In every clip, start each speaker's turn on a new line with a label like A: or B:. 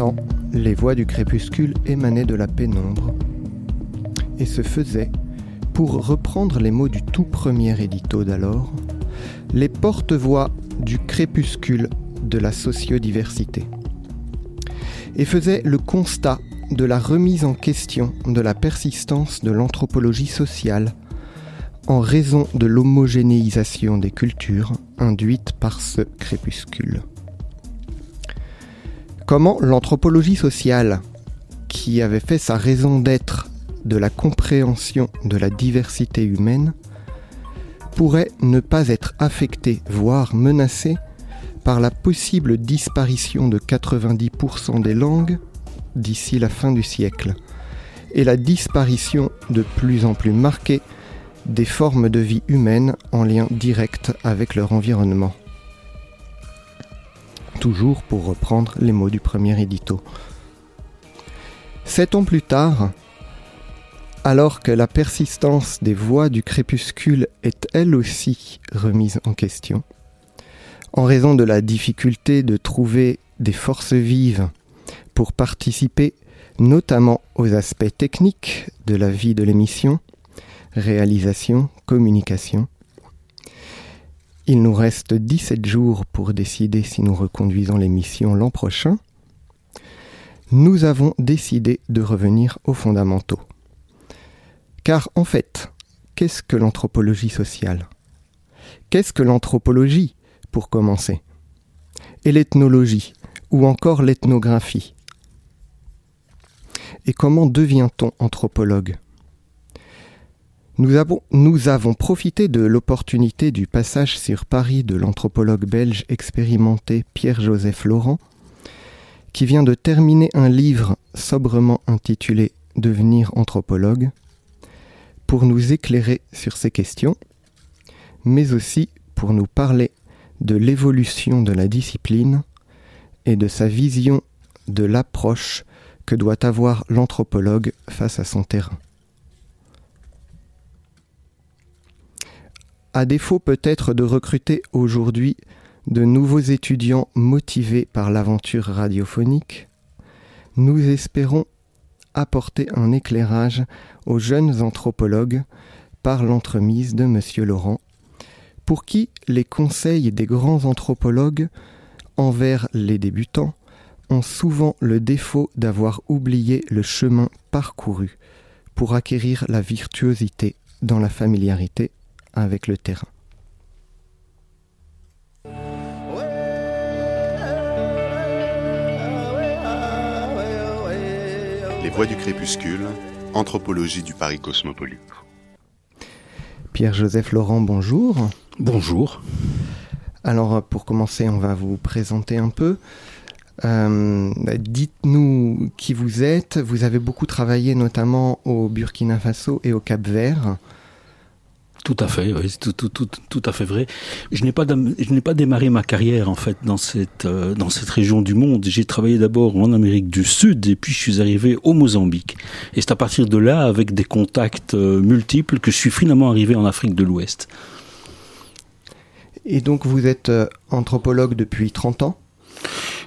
A: Ans, les voix du crépuscule émanaient de la pénombre et se faisaient, pour reprendre les mots du tout premier édito d'alors, les porte-voix du crépuscule de la sociodiversité et faisaient le constat de la remise en question de la persistance de l'anthropologie sociale en raison de l'homogénéisation des cultures induite par ce crépuscule. Comment l'anthropologie sociale, qui avait fait sa raison d'être de la compréhension de la diversité humaine, pourrait ne pas être affectée, voire menacée, par la possible disparition de 90% des langues d'ici la fin du siècle, et la disparition de plus en plus marquée des formes de vie humaine en lien direct avec leur environnement? Toujours pour reprendre les mots du premier édito. Sept ans plus tard, alors que la persistance des voix du crépuscule est elle aussi remise en question, en raison de la difficulté de trouver des forces vives pour participer notamment aux aspects techniques de la vie de l'émission, réalisation, communication. Il nous reste 17 jours pour décider si nous reconduisons l'émission l'an prochain. Nous avons décidé de revenir aux fondamentaux. Car en fait, qu'est-ce que l'anthropologie sociale? Qu'est-ce que l'anthropologie, pour commencer? Et l'ethnologie, ou encore l'ethnographie? Et comment devient-on anthropologue? Nous avons, profité de l'opportunité du passage sur Paris de l'anthropologue belge expérimenté Pierre-Joseph Laurent, qui vient de terminer un livre sobrement intitulé Devenir anthropologue, pour nous éclairer sur ces questions, mais aussi pour nous parler de l'évolution de la discipline et de sa vision de l'approche que doit avoir l'anthropologue face à son terrain. À défaut peut-être de recruter aujourd'hui de nouveaux étudiants motivés par l'aventure radiophonique, nous espérons apporter un éclairage aux jeunes anthropologues par l'entremise de M. Laurent, pour qui les conseils des grands anthropologues envers les débutants ont souvent le défaut d'avoir oublié le chemin parcouru pour acquérir la virtuosité dans la familiarité avec le terrain.
B: Les voix du crépuscule, anthropologie du Paris cosmopolite.
A: Pierre-Joseph Laurent, bonjour.
C: Bonjour.
A: Alors pour commencer, on va vous présenter un peu. Euh, Dites-nous qui vous êtes. Vous avez beaucoup travaillé notamment au Burkina Faso et au Cap Vert.
C: Tout à fait, oui, tout, tout, tout, tout, à fait vrai. Je n'ai pas, je n'ai pas démarré ma carrière en fait dans cette euh, dans cette région du monde. J'ai travaillé d'abord en Amérique du Sud et puis je suis arrivé au Mozambique. Et c'est à partir de là, avec des contacts euh, multiples, que je suis finalement arrivé en Afrique de l'Ouest.
A: Et donc vous êtes euh, anthropologue depuis 30 ans?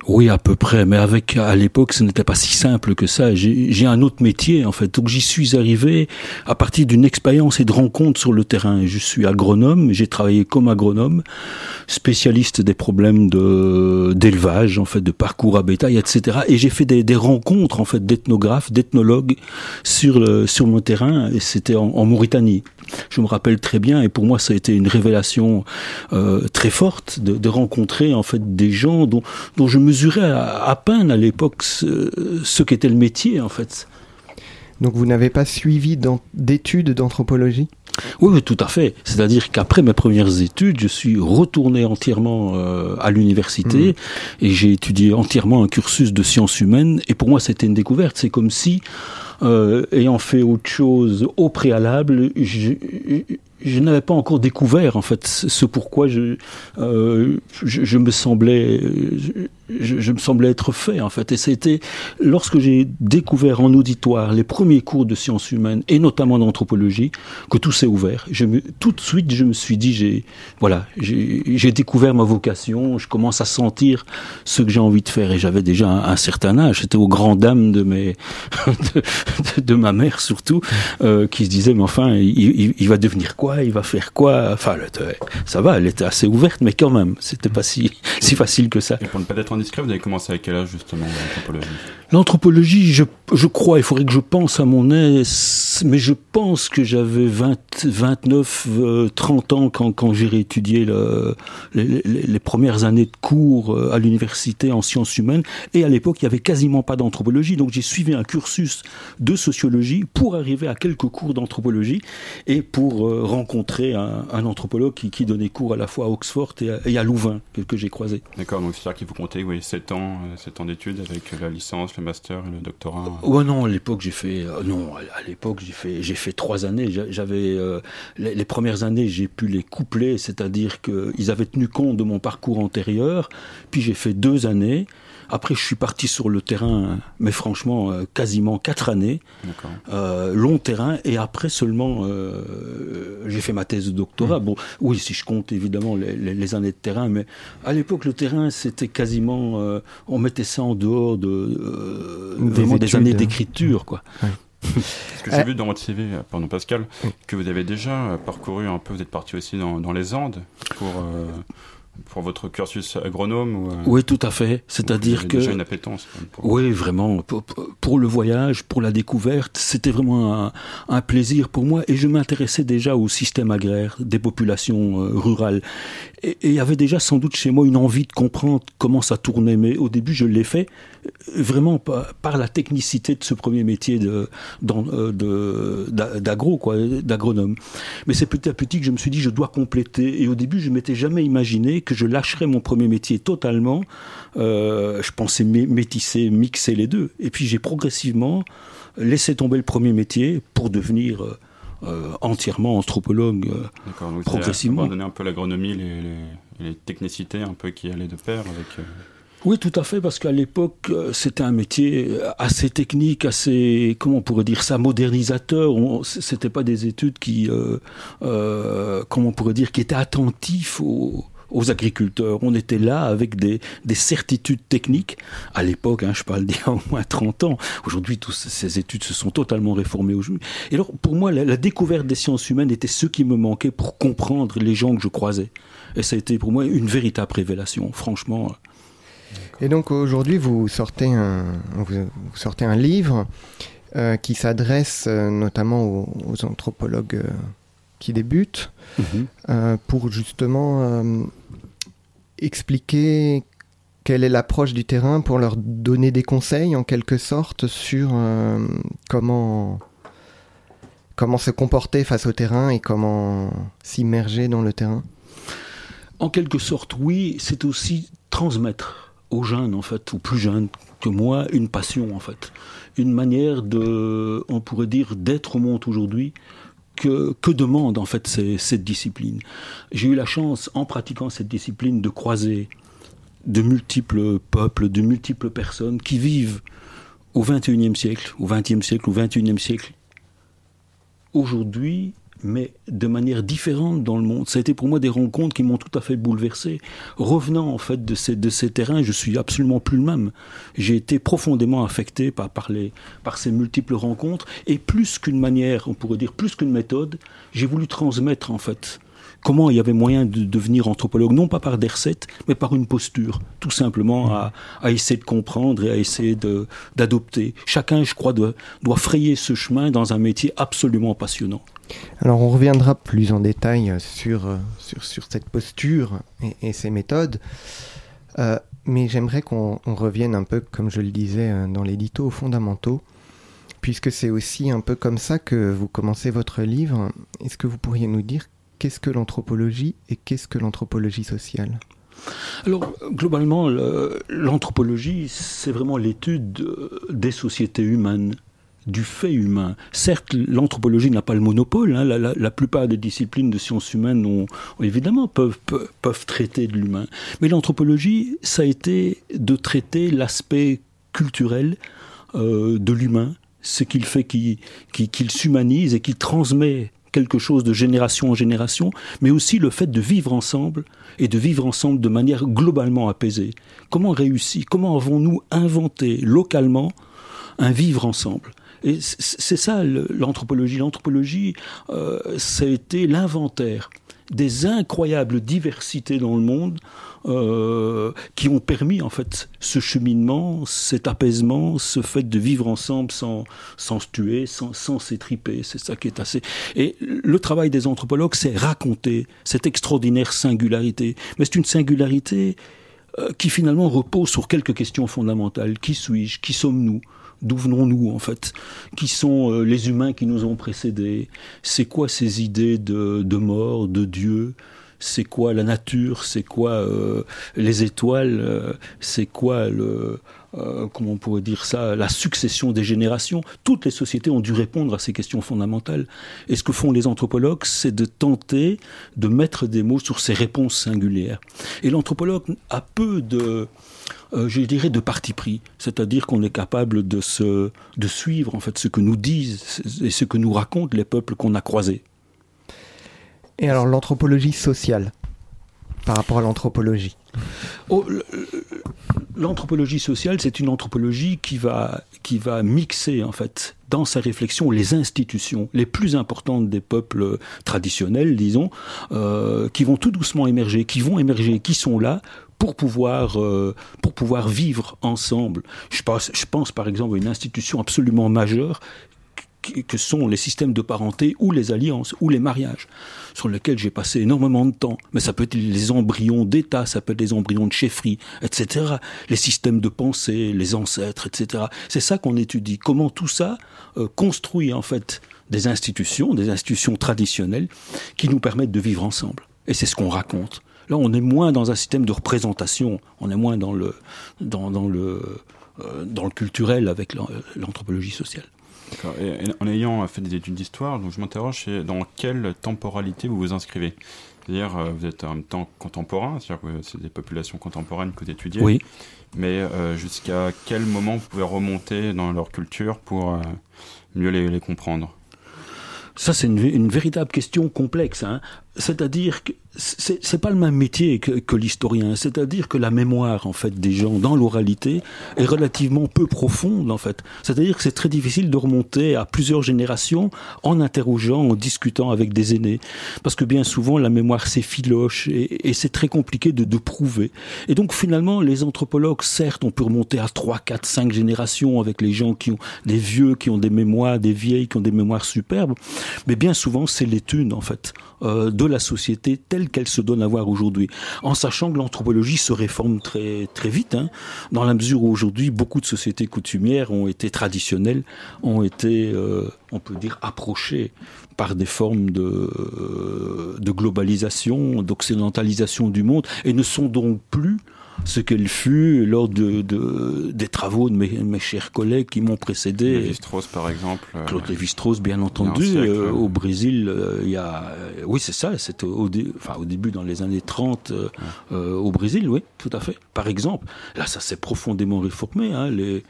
C: Oui, à peu près, mais avec à l'époque, ce n'était pas si simple que ça. J'ai un autre métier en fait, donc j'y suis arrivé à partir d'une expérience et de rencontres sur le terrain. Je suis agronome, j'ai travaillé comme agronome, spécialiste des problèmes de d'élevage, en fait, de parcours à bétail, etc. Et j'ai fait des, des, rencontres en fait d'ethnographes, d'ethnologues sur le, sur mon terrain, et c'était en, en Mauritanie je me rappelle très bien, et pour moi ça a été une révélation euh, très forte de, de, rencontrer en fait des gens dont, dont je mesurais à, à peine à l'époque ce, ce qu'était le métier en fait.
A: Donc vous n'avez pas suivi d'études d'anthropologie?
C: Oui, tout à fait. C'est-à-dire qu'après mes premières études, je suis retourné entièrement euh, à l'université mmh. et j'ai étudié entièrement un cursus de sciences humaines. Et pour moi, c'était une découverte. C'est comme si ayant fait autre chose au préalable, je, n'avais pas encore découvert en fait ce pourquoi je, euh, je, me semblais je, me semblais être fait en fait. Et c'était lorsque j'ai découvert en auditoire les premiers cours de sciences humaines et notamment d'anthropologie que tout s'est ouvert. Tout de suite je me suis dit j'ai voilà j'ai découvert ma vocation je commence à sentir ce que j'ai envie de faire et j'avais déjà un, certain âge. J'étais aux grandes dames de mes de, ma mère surtout euh, qui se disait mais enfin il, il va devenir quoi? Il va faire quoi? Enfin, ça va, elle était assez ouverte, mais quand même, c'était pas si, si facile que ça.
D: Et pour ne pas être indiscret, vous avez commencé à quel âge justement l'anthropologie?
C: L'anthropologie, je, je crois, il faudrait que je pense à mon aise, mais je pense que j'avais 20, 29, euh, 30 ans quand, quand j'ai réétudié le, les, premières années de cours euh, à l'université en sciences humaines. Et à l'époque, il y avait quasiment pas d'anthropologie, donc j'ai suivi un cursus de sociologie pour arriver à quelques cours d'anthropologie et pour euh, rencontrer un, un anthropologue qui, qui, donnait cours à la fois à Oxford et à, et à Louvain, que, que j'ai croisé.
D: D'accord, donc c'est-à-dire qu'il faut compter oui, 7 ans, 7 ans d'études avec la licence, le master et le doctorat
C: Ouais, non, à l'époque, j'ai fait. Euh, non, à l'époque, j'ai fait, j'ai fait trois années. J'avais. Euh, les, les, premières années, j'ai pu les coupler, c'est-à-dire qu'ils avaient tenu compte de mon parcours antérieur. Puis j'ai fait deux années. Après, je suis parti sur le terrain, mais franchement, euh, quasiment quatre années, euh, long terrain, et après seulement, euh, j'ai fait ma thèse de doctorat. Mmh. Bon, oui, si je compte évidemment les, les, les années de terrain, mais à l'époque, le terrain, c'était quasiment, euh, on mettait ça en dehors de euh, des vraiment études, des années d'écriture, quoi.
D: Ouais. Parce que j'ai vu dans votre CV, pardon Pascal, que vous avez déjà parcouru un peu, vous êtes parti aussi dans, dans les Andes pour euh, pour votre cursus agronome ou, euh,
C: Oui, tout à fait. C'est-à-dire que
D: déjà une appétence.
C: Pour... Oui, vraiment. Pour, pour, le voyage, pour la découverte, c'était vraiment un, un, plaisir pour moi. Et je m'intéressais déjà au système agraire des populations euh, rurales. Et il y avait déjà sans doute chez moi une envie de comprendre comment ça tournait. Mais au début, je l'ai fait vraiment par, par, la technicité de ce premier métier de d'agro, quoi, d'agronome. Mais c'est petit à petit que je me suis dit, je dois compléter. Et au début, je m'étais jamais imaginé que je lâcherais mon premier métier totalement. Euh, je pensais métisser, mixer les deux. Et puis j'ai progressivement laissé tomber le premier métier pour devenir euh, euh, entièrement anthropologue euh, progressivement.
D: donner un peu l'agronomie, les, les, les, technicités un peu qui allaient de pair avec. Euh...
C: Oui, tout à fait, parce qu'à l'époque, c'était un métier assez technique, assez, comment on pourrait dire ça, modernisateur. C'était pas des études qui, euh, euh, comment on pourrait dire, qui étaient attentifs aux, aux agriculteurs. On était là avec des, des certitudes techniques. À l'époque, hein, je parle d'il y a au moins 30 ans. Aujourd'hui, toutes ces études se sont totalement réformées aujourd'hui. Et alors, pour moi, la, la, découverte des sciences humaines était ce qui me manquait pour comprendre les gens que je croisais. Et ça a été pour moi une véritable révélation, franchement.
A: Et donc aujourd'hui, vous sortez un, vous sortez un livre euh, qui s'adresse euh, notamment aux, aux anthropologues euh, qui débutent, euh, pour justement expliquer quelle est l'approche du terrain, pour leur donner des conseils en quelque sorte sur euh, comment, comment se comporter face au terrain et comment s'immerger dans le terrain?
C: En quelque sorte, oui, c'est aussi transmettre aux jeunes, en fait, ou plus jeunes que moi, une passion, en fait. Une manière de, on pourrait dire, d'être au monde aujourd'hui, que, demande en fait cette discipline. J'ai eu la chance, en pratiquant cette discipline, de croiser de multiples peuples, de multiples personnes qui vivent au XXIe siècle, au XXe siècle, au XXIe siècle, aujourd'hui mais de manière différente dans le monde. Ça a été pour moi des rencontres qui m'ont tout à fait bouleversé. Revenant en fait de ces, de ces terrains, je suis absolument plus le même. J'ai été profondément affecté par, par, les, par ces multiples rencontres et plus qu'une manière, on pourrait dire plus qu'une méthode, j'ai voulu transmettre en fait comment il y avait moyen de devenir anthropologue, non pas par des recettes, mais par une posture, tout simplement à, à essayer de comprendre et à essayer d'adopter. Chacun, je crois, doit, doit frayer ce chemin dans un métier absolument passionnant.
A: Alors on reviendra plus en détail sur, sur, sur cette posture et, ces méthodes, euh, mais j'aimerais qu'on revienne un peu, comme je le disais dans l'édito, aux fondamentaux, puisque c'est aussi un peu comme ça que vous commencez votre livre. Est-ce que vous pourriez nous dire qu'est-ce que l'anthropologie et qu'est-ce que l'anthropologie sociale?
C: Alors, globalement, l'anthropologie, c'est vraiment l'étude des sociétés humaines du fait humain. Certes, l'anthropologie n'a pas le monopole. Hein. La, plupart des disciplines de sciences humaines ont, évidemment peuvent, peuvent, traiter de l'humain. Mais l'anthropologie, ça a été de traiter l'aspect culturel euh, de l'humain, ce qu'il fait qu'il s'humanise et qu'il transmet quelque chose de génération en génération, mais aussi le fait de vivre ensemble et de vivre ensemble de manière globalement apaisée. Comment réussir Comment avons-nous inventé localement un vivre ensemble? Et c'est ça l'anthropologie. L'anthropologie, euh, ça a été l'inventaire des incroyables diversités dans le monde euh, qui ont permis en fait ce cheminement, cet apaisement, ce fait de vivre ensemble sans, sans se tuer, sans, sans s'étriper. C'est ça qui est assez. Et le travail des anthropologues, c'est raconter cette extraordinaire singularité. Mais c'est une singularité euh, qui finalement repose sur quelques questions fondamentales. Qui suis-je? Qui sommes-nous? D'où venons-nous en fait? Qui sont euh, les humains qui nous ont précédés? C'est quoi ces idées de, de mort, de Dieu? C'est quoi la nature, c'est quoi euh, les étoiles, euh, c'est quoi le, comment on pourrait dire ça, la succession des générations? Toutes les sociétés ont dû répondre à ces questions fondamentales. Et ce que font les anthropologues, c'est de tenter de mettre des mots sur ces réponses singulières. Et l'anthropologue a peu de euh, je dirais, de parti pris. C'est-à-dire qu'on est capable de, se, de suivre en fait ce que nous disent et ce que nous racontent les peuples qu'on a croisés.
A: Et alors l'anthropologie sociale par rapport à l'anthropologie
C: oh, L'anthropologie sociale, c'est une anthropologie qui va, qui va mixer en fait dans sa réflexion les institutions les plus importantes des peuples traditionnels, disons, euh, qui vont tout doucement émerger, qui vont émerger, qui sont là pour pouvoir, euh, pour pouvoir vivre ensemble. Je pense, je pense par exemple à une institution absolument majeure que sont les systèmes de parenté ou les alliances ou les mariages, sur lesquels j'ai passé énormément de temps. Mais ça peut être les embryons d'État, ça peut être les embryons de chefferie, etc. Les systèmes de pensée, les ancêtres, etc. C'est ça qu'on étudie. Comment tout ça euh, construit en fait des institutions, des institutions traditionnelles qui nous permettent de vivre ensemble. Et c'est ce qu'on raconte. Là, on est moins dans un système de représentation, on est moins dans le, dans, le, euh, dans le culturel avec l'anthropologie sociale.
D: en ayant fait des études d'histoire, donc je m'interroge dans quelle temporalité vous vous inscrivez? C'est-à-dire, euh, vous êtes en même temps contemporain, c'est-à-dire que c'est des populations contemporaines que vous étudiez.
C: Oui.
D: Mais euh, jusqu'à quel moment vous pouvez remonter dans leur culture pour mieux les, les comprendre?
C: Ça, c'est une, une, véritable question complexe. Hein. C'est-à-dire que c'est pas le même métier que, que l'historien. C'est-à-dire que la mémoire, en fait, des gens dans l'oralité est relativement peu profonde, en fait. C'est-à-dire que c'est très difficile de remonter à plusieurs générations en interrogeant, en discutant avec des aînés. Parce que bien souvent, la mémoire s'effiloche et, et c'est très compliqué de, de, prouver. Et donc, finalement, les anthropologues, certes, on peut remonter à 3, 4, 5 générations avec les gens qui ont des vieux, qui ont des mémoires, des vieilles, qui ont des mémoires superbes. Mais bien souvent, c'est l'étude, en fait, euh, la société telle qu'elle se donne à voir aujourd'hui, en sachant que l'anthropologie se réforme très vite, hein, dans la mesure où aujourd'hui beaucoup de sociétés coutumières ont été traditionnelles, ont été, euh, on peut dire, approchées par des formes de, de globalisation, d'occidentalisation du monde, et ne sont donc plus ce qu'elle fut lors de, de, des travaux de mes, mes, chers collègues qui m'ont précédé.
D: Lévi-Strauss, par exemple.
C: Euh, Claude Lévi-Strauss, bien entendu. Euh, au Brésil, euh, il y a... Oui, c'est ça, c'était au, enfin, au début, dans les années 30, au Brésil, oui, tout à fait. Par exemple, là, ça s'est profondément réformé. Hein, les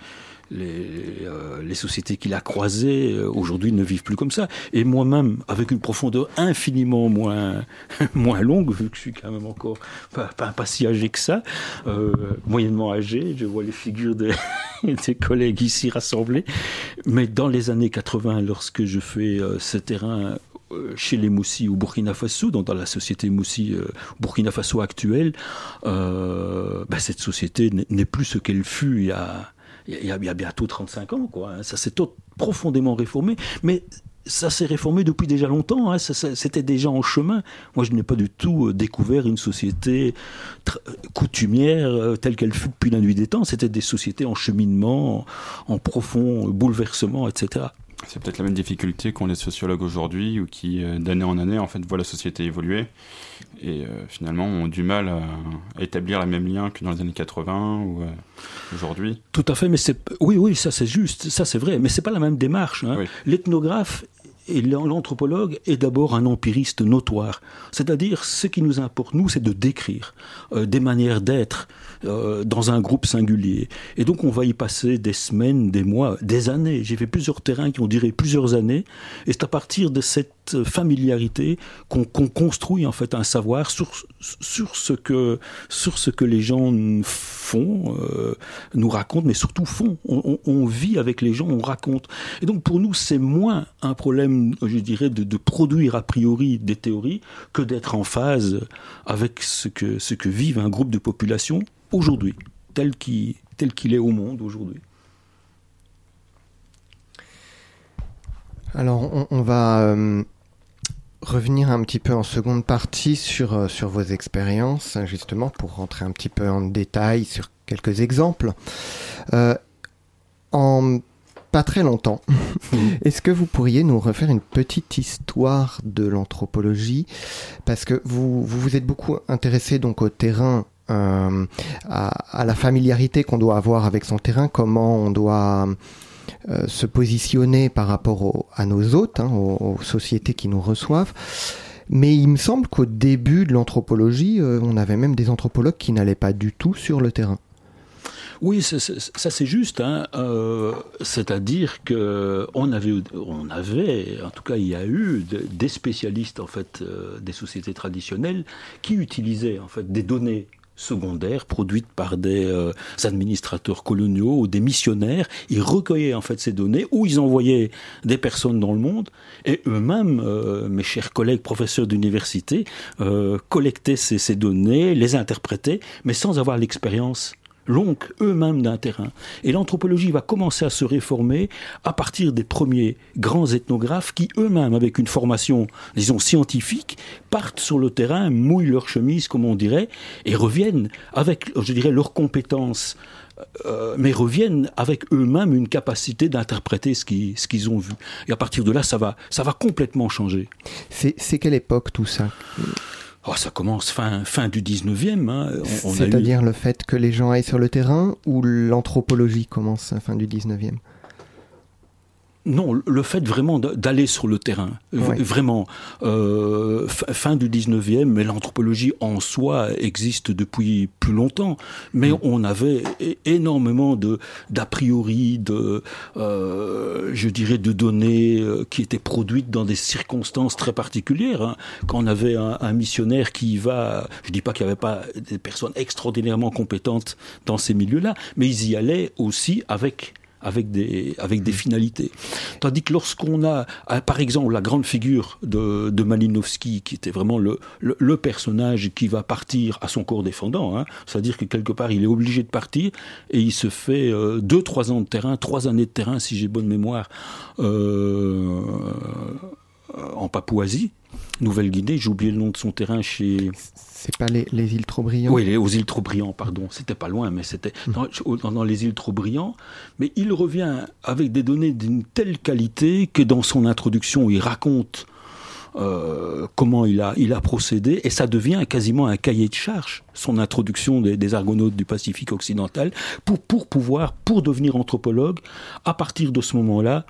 C: les, euh, les sociétés qu'il a croisées euh, aujourd'hui ne vivent plus comme ça. Et moi-même, avec une profondeur infiniment moins, moins longue, vu que je suis quand même encore pas, pas, si âgé que ça, euh, moyennement âgé, je vois les figures des, des, collègues ici rassemblés. Mais dans les années 80, lorsque je fais euh, ce terrain chez les Moussis au Burkina Faso, donc dans la société Moussi Burkina Faso actuelle, euh, bah cette société n'est plus ce qu'elle fut il y a il y, a, bientôt 35 ans, quoi. Hein. Ça s'est profondément réformé, mais ça s'est réformé depuis déjà longtemps. Hein. C'était déjà en chemin. Moi, je n'ai pas du tout euh, découvert une société coutumière euh, telle qu'elle fut depuis la nuit des temps. C'était des sociétés en cheminement, en, profond bouleversement, etc.
D: C'est peut-être la même difficulté qu'ont les sociologues aujourd'hui, ou qui, euh, d'année en année, en fait, voient la société évoluer et finalement ont du mal à, établir la même lien que dans les années 80 ou aujourd'hui.
C: Tout à fait, mais c'est oui, oui, ça c'est juste, ça c'est vrai, mais c'est pas la même démarche. Hein. L'ethnographe et l'anthropologue est d'abord un empiriste notoire. C'est-à-dire, ce qui nous importe, nous, c'est de décrire euh, des manières d'être euh, dans un groupe singulier. Et donc, on va y passer des semaines, des mois, des années. J'ai fait plusieurs terrains qui ont duré plusieurs années. Et c'est à partir de cette familiarité qu'on construit en fait un savoir sur, ce, que, les gens font, euh, nous racontent, mais surtout font. On, on, vit avec les gens, on raconte. Et donc, pour nous, c'est moins un problème je dirais, de, produire a priori des théories que d'être en phase avec ce que, ce que un groupe de population aujourd'hui, tel qu'il tel qu'il est au monde aujourd'hui.
A: Alors, on, va euh, revenir un petit peu en seconde partie sur, euh, sur vos expériences, justement, pour rentrer un petit peu en détail sur quelques exemples. Euh, en pas très longtemps. Est-ce que vous pourriez nous refaire une petite histoire de l'anthropologie? Parce que vous, vous, êtes beaucoup intéressé donc au terrain, euh, à, la familiarité qu'on doit avoir avec son terrain, comment on doit euh, se positionner par rapport à nos hôtes, hein, aux, sociétés qui nous reçoivent. Mais il me semble qu'au début de l'anthropologie, euh, on avait même des anthropologues qui n'allaient pas du tout sur le terrain.
C: Oui, ça c'est juste. Hein. Euh, c'est-à-dire que on avait, on avait, en tout cas, il y a eu des spécialistes en fait euh, des sociétés traditionnelles qui utilisaient en fait des données secondaires produites par des euh, administrateurs coloniaux ou des missionnaires. Ils recueillaient en fait ces données ou ils envoyaient des personnes dans le monde et eux-mêmes, mes chers collègues professeurs d'université, collectaient ces, ces données, les interprétaient, mais sans avoir l'expérience l'oncle eux-mêmes d'un terrain. Et l'anthropologie va commencer à se réformer à partir des premiers grands ethnographes qui eux-mêmes, avec une formation, disons, scientifique, partent sur le terrain, mouillent leur chemise, comme on dirait, et reviennent avec, je dirais, leurs compétences euh, mais reviennent avec eux-mêmes une capacité d'interpréter ce qu'ils ce ont vu. Et à partir de là, ça va, ça va complètement changer.
A: C'est quelle époque tout ça?
C: Oh, ça commence fin, fin du 19e. Hein.
A: C'est-à-dire le fait que les gens aillent sur le terrain ou l'anthropologie commence fin du 19e
C: non, le fait vraiment d'aller sur le terrain, vraiment, euh, fin du 19e, mais l'anthropologie en soi existe depuis plus longtemps, mais mm. on avait énormément de d'a priori, de, euh, je dirais, de données euh, qui étaient produites dans des circonstances très particulières. Hein. Quand on avait un, un, missionnaire qui va, je dis pas qu'il n'y avait pas des personnes extraordinairement compétentes dans ces milieux-là, mais ils y allaient aussi avec avec des, avec des mmh. finalités. Tandis que lorsqu'on a, euh, par exemple, la grande figure de, de Malinowski, qui était vraiment le, le, personnage qui va partir à son corps défendant, hein, c'est-à-dire que quelque part il est obligé de partir et il se fait euh, deux, trois ans de terrain, trois années de terrain, si j'ai bonne mémoire, euh, en Papouasie, Nouvelle-Guinée, j'ai oublié le nom de son terrain chez...
A: C'est pas les, îles trop brillantes
C: Oui, aux îles trop brillantes, pardon. C'était pas loin, mais c'était hmm. dans, les îles trop brillantes. Mais il revient avec des données d'une telle qualité que dans son introduction, il raconte euh, comment il a, il a procédé, et ça devient quasiment un cahier de charge, son introduction des, des argonautes du Pacifique occidental, pour, pour pouvoir, pour devenir anthropologue, à partir de ce moment-là,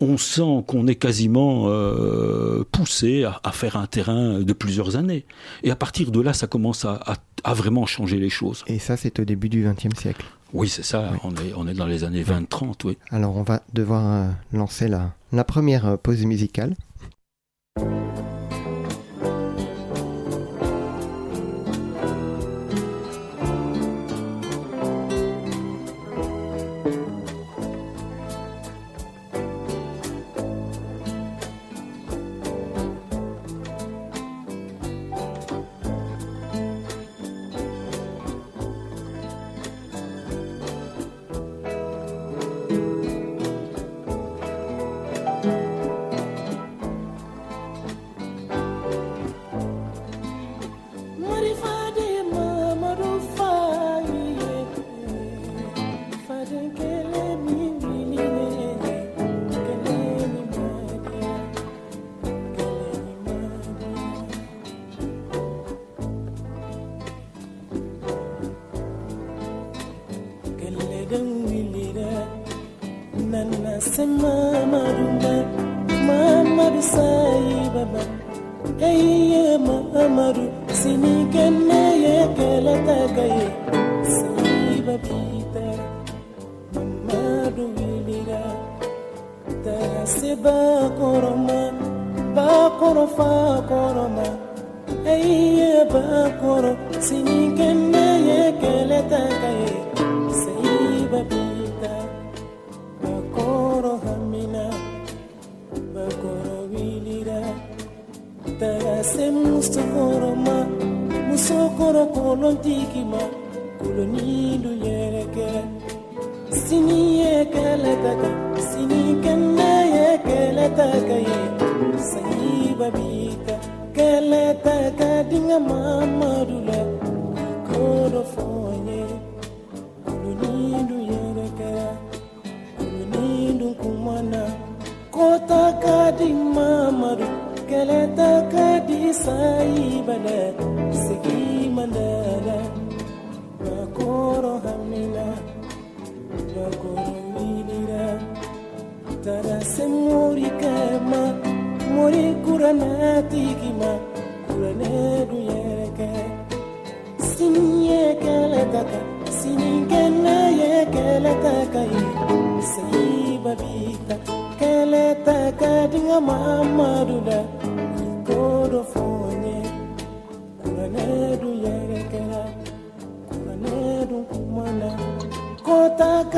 C: on sent qu'on est quasiment euh, poussé à, faire un terrain de plusieurs années. Et à partir de là, ça commence à, vraiment changer les choses.
A: Et ça, c'est au début du XXe siècle.
C: Oui, c'est ça. On, est, on est dans les années 20-30, oui.
A: Alors, on va devoir euh, lancer la, la première euh, pause musicale.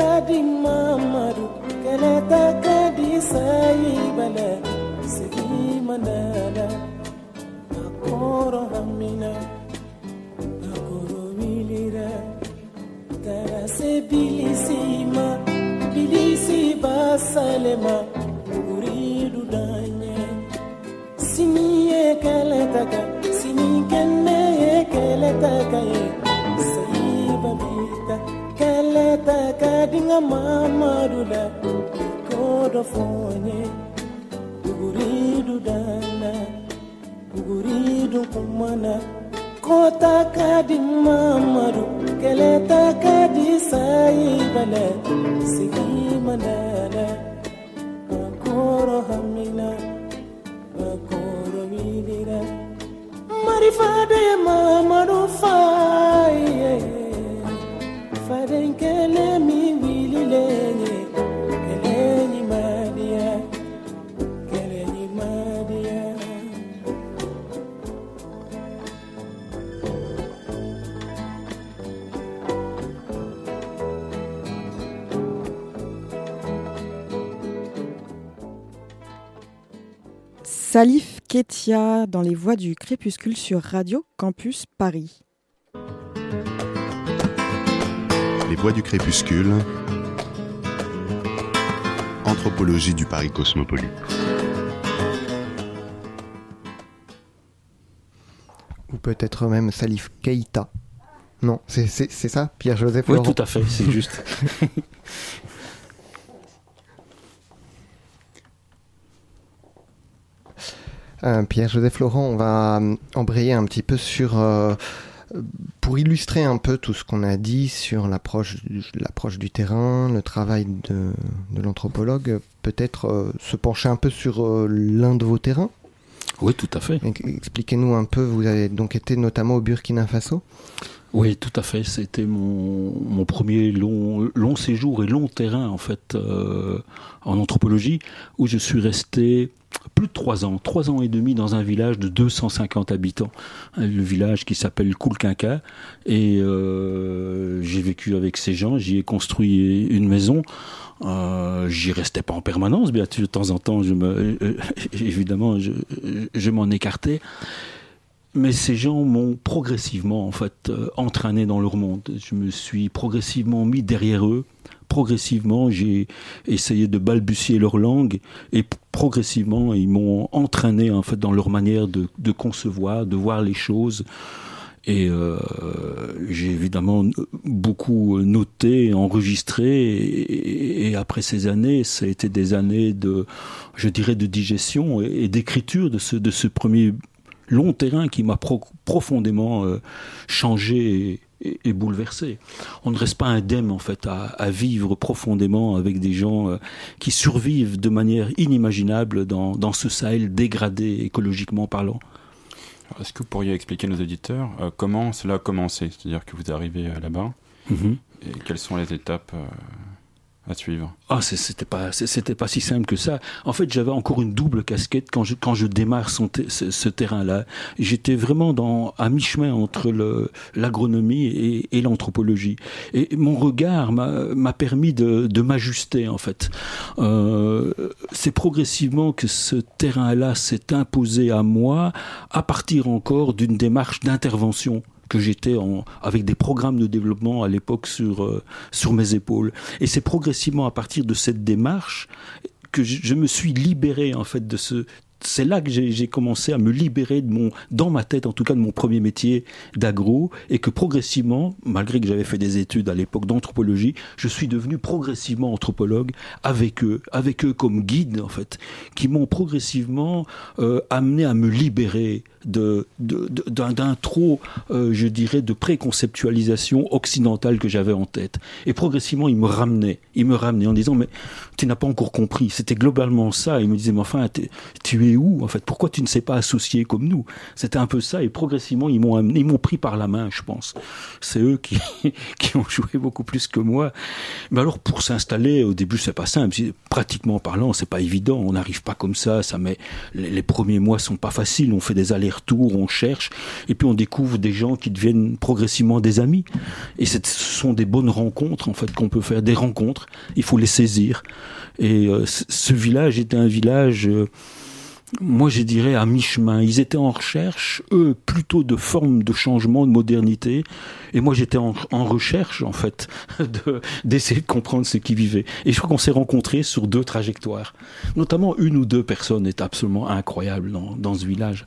E: Kadi mamadu kele taka di sayi bala sigi mandala akoro hamina akoro wilira tara se bilisima bilisi basalema takadinga mamarula kodofonye duguridu dana duguridu kumana kotakadi mamaru keletakadi saibale siga
F: Salif Ketia dans les voies du crépuscule sur Radio Campus Paris.
B: Les voix du crépuscule. Anthropologie du Paris cosmopolite.
A: Ou peut-être même Salif Keita. Non, c'est ça, Pierre-Joseph
C: Oui,
A: Laurent
C: tout à fait, c'est juste.
A: Pierre-Joseph Laurent, on va euh, embrayer un petit peu sur... euh, euh, pour illustrer un peu tout ce qu'on a dit sur l'approche du, terrain, le travail de, l'anthropologue, peut-être euh, se pencher un peu sur euh, l'un de vos terrains.
C: Oui, tout à fait.
A: Ex- Expliquez-nous un peu, vous avez donc été notamment au Burkina Faso?
C: Oui, tout à fait. C'était mon, mon premier long, long séjour et long terrain, en fait, euh, en anthropologie, où je suis resté plus de trois ans, trois ans et demi dans un village de 250 habitants, le village qui s'appelle Koulkinka, et euh, j'ai vécu avec ces gens, j'y ai construit une maison. Euh, j'y restais pas en permanence, bien sûr, de temps en temps, je me, euh, évidemment, je, je m'en écartais. Mais ces gens m'ont progressivement en fait euh, entraîné dans leur monde. Je me suis progressivement mis derrière eux. Progressivement, j'ai essayé de balbutier leur langue et progressivement, ils m'ont entraîné en fait dans leur manière de concevoir, de voir les choses. Et euh, j'ai évidemment beaucoup noté, enregistré, et, après ces années, ça a été des années de, je dirais, de digestion et, d'écriture de ce, de ce premier long terrain qui m'a pro- profondément euh, changé et, bouleversé. On ne reste pas indemne en fait à, à vivre profondément avec des gens euh, qui survivent de manière inimaginable dans, dans ce Sahel dégradé écologiquement parlant.
D: Est-ce que vous pourriez expliquer à nos auditeurs euh, comment cela a commencé? C'est-à-dire que vous arrivez euh, là-bas
C: Mhm.
D: et quelles sont les étapes euh, à suivre
C: Ah, c'était pas, pas si simple que ça. En fait, j'avais encore une double casquette quand je, quand je démarre ce, terrain-là. J'étais vraiment dans, à mi-chemin entre l'agronomie et, l'anthropologie. Et mon regard m'a, permis de, de m'ajuster, en fait. Euh, c'est progressivement que ce terrain-là s'est imposé à moi à partir encore d'une démarche d'intervention que j'étais avec des programmes de développement à l'époque sur, euh, sur mes épaules. Et c'est progressivement à partir de cette démarche que je, me suis libéré en fait de ce c'est là que j'ai commencé à me libérer de mon, dans ma tête en tout cas, de mon premier métier d'agro, et que progressivement, malgré que j'avais fait des études à l'époque d'anthropologie, je suis devenu progressivement anthropologue avec eux, avec eux comme guide en fait, qui m'ont progressivement euh, amené à me libérer d'un trop, euh, je dirais, de préconceptualisation occidentale que j'avais en tête. Et progressivement, ils me ramenaient, ils me ramenaient en disant mais tu n'as pas encore compris. C'était globalement ça. Ils me disaient mais enfin tu es où en fait? Pourquoi tu ne sais pas associer comme nous? C'était un peu ça. Et progressivement, ils m'ont ils m'ont pris par la main, je pense. C'est eux qui qui ont joué beaucoup plus que moi. Mais alors pour s'installer, au début c'est pas simple. Pratiquement parlant, c'est pas évident. On n'arrive pas comme ça. Ça met les, les premiers mois sont pas faciles. On fait des allers-retours, on cherche, et puis on découvre des gens qui deviennent progressivement des amis. Et ce sont des bonnes rencontres en fait qu'on peut faire. Des rencontres, il faut les saisir. Et euh, ce village était un village. euh, moi, je dirais à mi-chemin. Ils étaient en recherche, eux, plutôt de forme de changement, de modernité. Et moi, j'étais en, recherche, en fait, de- d'essayer de comprendre ce qu'ils vivaient. Et je crois qu'on s'est rencontrés sur deux trajectoires. Notamment une ou deux personnes étaient absolument incroyables dans, dans ce village.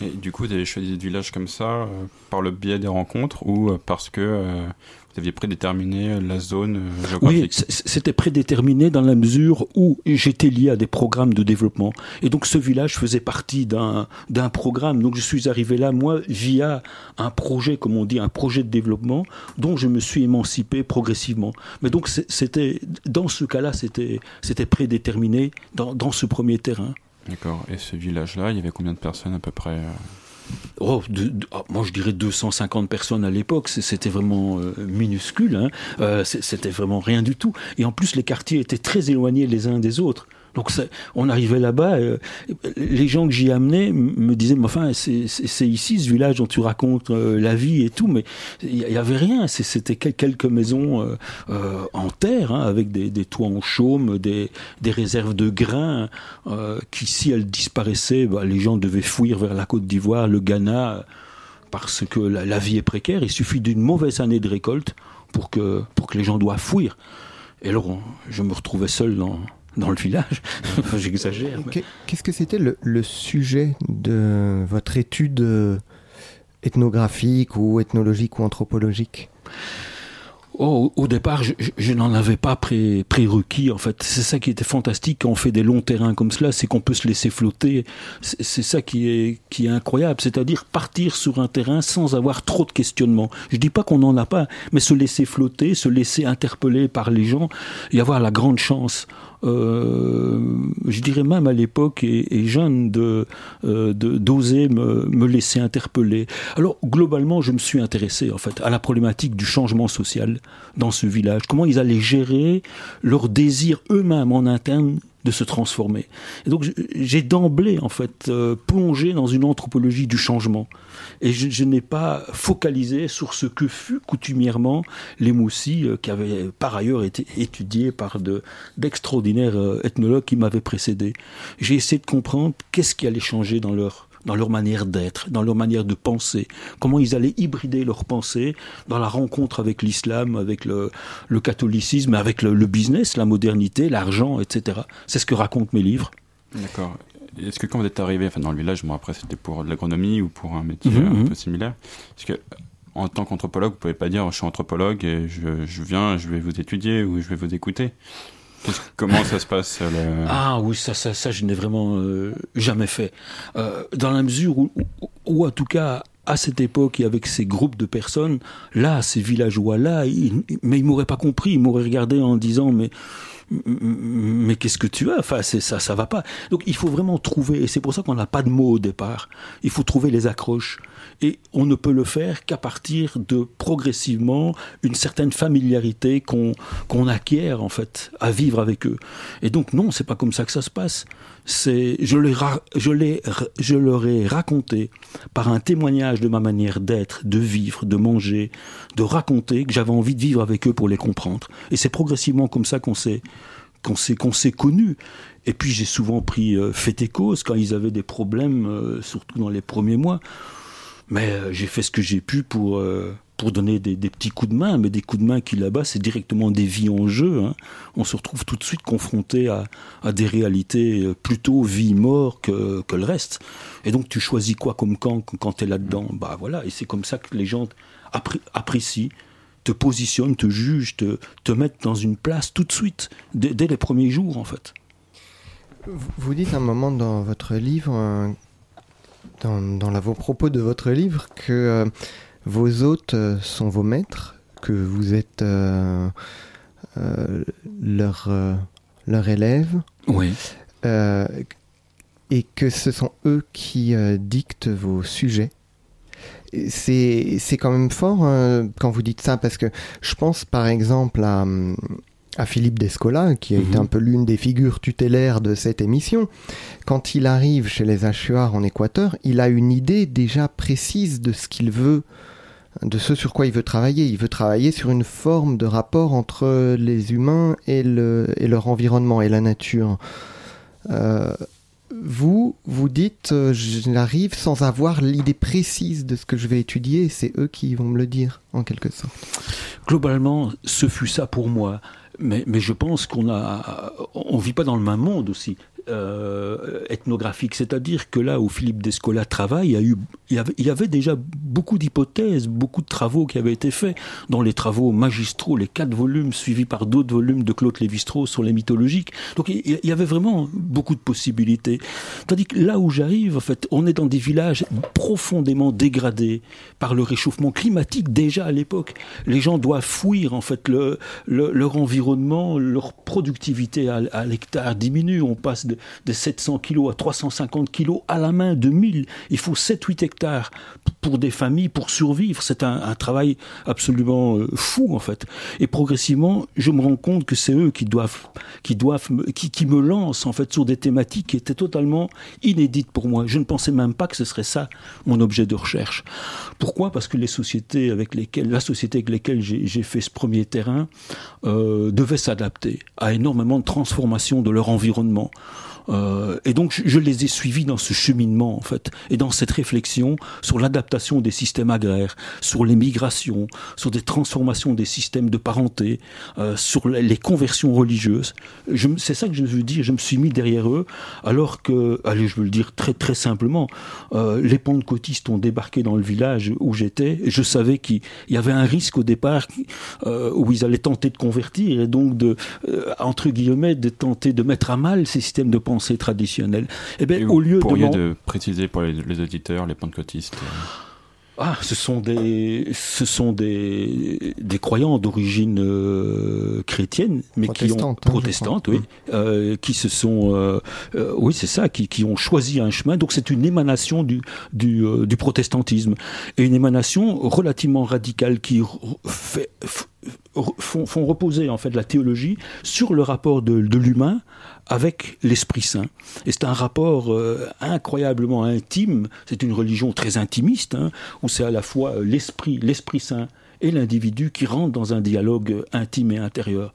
D: Et du coup, vous avez choisi des villages comme ça euh, par le biais des rencontres ou euh, parce que euh, vous aviez prédéterminé la zone
C: Oui, c'était prédéterminé dans la mesure où j'étais lié à des programmes de développement. Et donc ce village faisait partie d'un programme. Donc je suis arrivé là, moi, via un projet, comme on dit, un projet de développement dont je me suis émancipé progressivement. Mais donc c'était dans ce cas-là, c'était c'était prédéterminé dans, dans ce premier terrain.
D: D'accord. Et ce village-là, il y avait combien de personnes à peu près euh
C: Oh, ah, moi je dirais 250 personnes à l'époque, c'était vraiment euh, minuscule, hein. Euh, c'était vraiment rien du tout. Et en plus les quartiers étaient très éloignés les uns des autres. Donc on arrivait là-bas, euh, les gens que j'y amenais me disaient, mais enfin c'est ici ce village dont tu racontes euh, la vie et tout, mais il y, y avait rien. C'était quel- quelques maisons euh, en terre, hein, avec des, toits en chaume, des, réserves de grains, qui si elles disparaissaient, bah, les gens devaient fuir vers la Côte d'Ivoire, le Ghana, parce que la, la vie est précaire. Il suffit d'une mauvaise année de récolte pour que, pour que les gens doivent fuir. Et alors, je me retrouvais seul dans, dans le village. J'exagère. mais-
A: Qu'est-ce que c'était le, le sujet de votre étude euh, ethnographique ou ethnologique ou anthropologique?
C: Oh, au départ, je, je- je n'en avais pas pré, prérequis. En fait, c'est ça qui était fantastique quand on fait des longs terrains comme cela, c'est qu'on peut se laisser flotter. C'est c'est ça qui est qui est incroyable, c'est-à-dire partir sur un terrain sans avoir trop de questionnements. Je dis pas qu'on n'en a pas, mais se laisser flotter, se laisser interpeller par les gens et avoir la grande chance. Euh, je dirais même à l'époque et, jeune euh, de- d'oser me, me laisser interpeller. Alors globalement, je me suis intéressé en fait à la problématique du changement social dans ce village. Comment ils allaient gérer leur désir eux-mêmes en interne de se transformer. Et donc j'ai d'emblée en fait euh, plongé dans une anthropologie du changement. Et je, n'ai pas focalisé sur ce que fut coutumièrement les Moussis, euh, qui avaient par ailleurs été étudiés par de d'extraordinaires euh, ethnologues qui m'avaient précédé. J'ai essayé de comprendre qu'est-ce qui allait changer dans leur dans leur manière d'être, dans leur manière de penser, comment ils allaient hybrider leur pensée dans la rencontre avec l'islam, avec le, le catholicisme, avec le, le business, la modernité, l'argent, etc. C'est ce que racontent mes livres.
D: D'accord. Est-ce que quand vous êtes arrivé enfin, dans le village, bon après c'était pour de l'agronomie ou pour un métier
C: Mhm,
D: un
C: mhm.
D: peu similaire, est-ce que en tant qu'anthropologue, vous pouvez pas dire je suis anthropologue et je, je viens, je vais vous étudier ou je vais vous écouter? Comment ça se passe le-
C: Ah oui, ça, ça, ça je n'ai vraiment euh, jamais fait. Euh, dans la mesure où, où, en tout cas, à cette époque et avec ces groupes de personnes, là, ces villageois-là, mais ils m'auraient pas compris, ils m'auraient regardé en disant, mais mais qu'est-ce que tu as? Enfin, c'est ça, ça va pas. Donc, il faut vraiment trouver, et c'est pour ça qu'on n'a pas de mots au départ. Il faut trouver les accroches. Et on ne peut le faire qu'à partir de progressivement une certaine familiarité qu'on qu'on acquiert en fait à vivre avec eux. Et donc non, c'est pas comme ça que ça se passe. C'est je les je les je leur ai raconté par un témoignage de ma manière d'être, de vivre, de manger, de raconter que j'avais envie de vivre avec eux pour les comprendre. Et c'est progressivement comme ça qu'on s'est qu'on s'est qu'on s'est connus. Et puis j'ai souvent pris euh, fait et cause quand ils avaient des problèmes, euh, surtout dans les premiers mois. Mais euh, j'ai fait ce que j'ai pu pour, euh, pour donner des, petits coups de main, mais des coups de main qui là-bas, c'est directement des vies en jeu. Hein. On se retrouve tout de suite confronté à, à des réalités euh, plutôt vie-mort que, que le reste. Et donc tu choisis quoi comme camp quand tu es là-dedans? Bah voilà, et c'est comme ça que les gens appré apprécient te positionnent, te jugent, te, te mettent dans une place tout de suite, dès les premiers jours en fait.
A: Vous dites un moment dans votre livre dans, dans la, vos propos de votre livre que euh, vos hôtes euh, sont vos maîtres, que vous êtes euh, euh, leur, euh, leur élève.
C: Oui.
A: et que ce sont eux qui dictent vos sujets. C'est quand même fort hein, quand vous dites ça, parce que je pense par exemple à, à Philippe Descola, qui a mmh. été un peu l'une des figures tutélaires de cette émission, quand il arrive chez les Achuars en Équateur, il a une idée déjà précise de ce qu'il veut, de ce sur quoi il veut travailler. Il veut travailler sur une forme de rapport entre les humains et, le, et leur environnement et la nature. Euh, vous, vous dites, euh, j'arrive sans avoir l'idée précise de ce que je vais étudier, c'est eux qui vont me le dire, en quelque sorte.
C: Globalement, ce fut ça pour moi. Mais, je pense qu'on a, on vit pas dans le même monde aussi euh, ethnographique, c'est-à-dire que là où Philippe Descola travaille, il y, avait, déjà beaucoup d'hypothèses, beaucoup de travaux qui avaient été faits dans les travaux magistraux, les quatre volumes suivis par d'autres volumes de Claude Lévi-Strauss sur les mythologiques. Donc il, y avait vraiment beaucoup de possibilités. Tandis que là où j'arrive, en fait, on est dans des villages profondément dégradés par le réchauffement climatique déjà à l'époque. Les gens doivent fuir en fait le, le, leur environnement, leur productivité à, à l'hectare diminue. On passe de, de 700 kilos à 350 kilos à la main de 1000. Il faut 7-8 hectares pour des familles, pour survivre. C'est un, travail absolument euh, fou, en fait. Et progressivement, je me rends compte que c'est eux qui doivent, qui me, lancent, en fait, sur des thématiques qui étaient totalement inédites pour moi. Je ne pensais même pas que ce serait ça, mon objet de recherche. Pourquoi? Parce que les sociétés avec lesquelles, la société avec lesquelles j'ai fait ce premier terrain, euh, devait s'adapter à énormément de transformations de leur environnement. Euh, et donc je, les ai suivis dans ce cheminement en fait et dans cette réflexion sur l'adaptation des systèmes agraires, sur les migrations, sur des transformations des systèmes de parenté, euh, sur les conversions religieuses. C'est ça que je veux dire. Je me suis mis derrière eux alors que, allez, je veux le dire très très simplement, euh, les pentecôtistes ont débarqué dans le village où j'étais. Je savais qu'il y avait un risque au départ où ils allaient tenter de convertir et donc de entre guillemets de tenter de mettre à mal ces systèmes de pensée pensée traditionnelle. Eh bien, au lieu
D: de, de préciser pour les, les auditeurs, les pentecôtistes.
C: Ah, ce sont des, ce sont des, des croyants d'origine euh, chrétienne, mais qui ont protestante, hein, oui, euh, qui se sont, euh, euh, oui, c'est ça, qui, qui ont choisi un chemin. Donc c'est une émanation du du, euh, du protestantisme et une émanation relativement radicale qui fait, font, font reposer en fait la théologie sur le rapport de, de l'humain avec l'Esprit Saint. Et c'est un rapport euh, incroyablement intime, c'est une religion très intimiste, hein, où c'est à la fois l'Esprit, l'Esprit Saint et l'individu qui rentrent dans un dialogue intime et intérieur.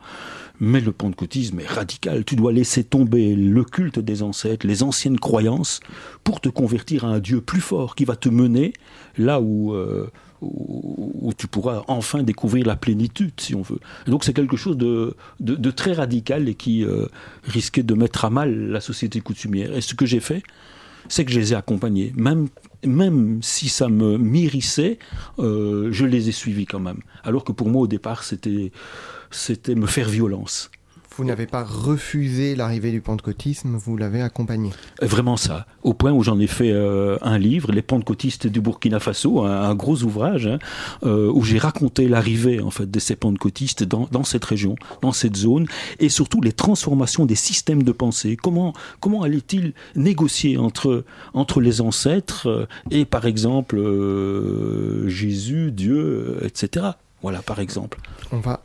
C: Mais le pentecôtisme est radical. Tu dois laisser tomber le culte des ancêtres, les anciennes croyances, pour te convertir à un Dieu plus fort qui va te mener là où, euh, où, tu pourras enfin découvrir la plénitude, si on veut. Donc c'est quelque chose de, très radical et qui euh, risquait de mettre à mal la société coutumière. Et ce que j'ai fait, c'est que je les ai accompagnés. Même, même si ça me mérissait, euh, je les ai suivis quand même. Alors que pour moi, au départ, c'était me faire violence.
A: Vous n'avez pas refusé l'arrivée du pentecôtisme, vous l'avez accompagné.
C: Vraiment ça, au point où j'en ai fait euh, un livre, Les pentecôtistes du Burkina Faso, un, un gros ouvrage, hein, euh, où j'ai raconté l'arrivée en fait de ces pentecôtistes dans, dans cette région, dans cette zone, et surtout les transformations des systèmes de pensée. Comment comment allait-il négocier entre entre les ancêtres euh, et par exemple euh, Jésus, Dieu, euh, etc. Voilà par exemple.
A: On va,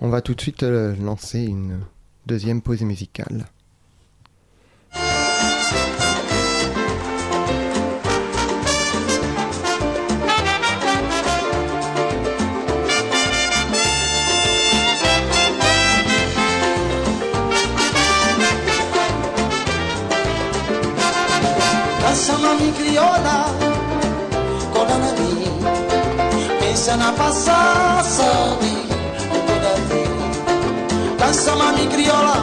A: on va tout de suite euh, lancer une deuxième pause musicale.
G: sama mi criola,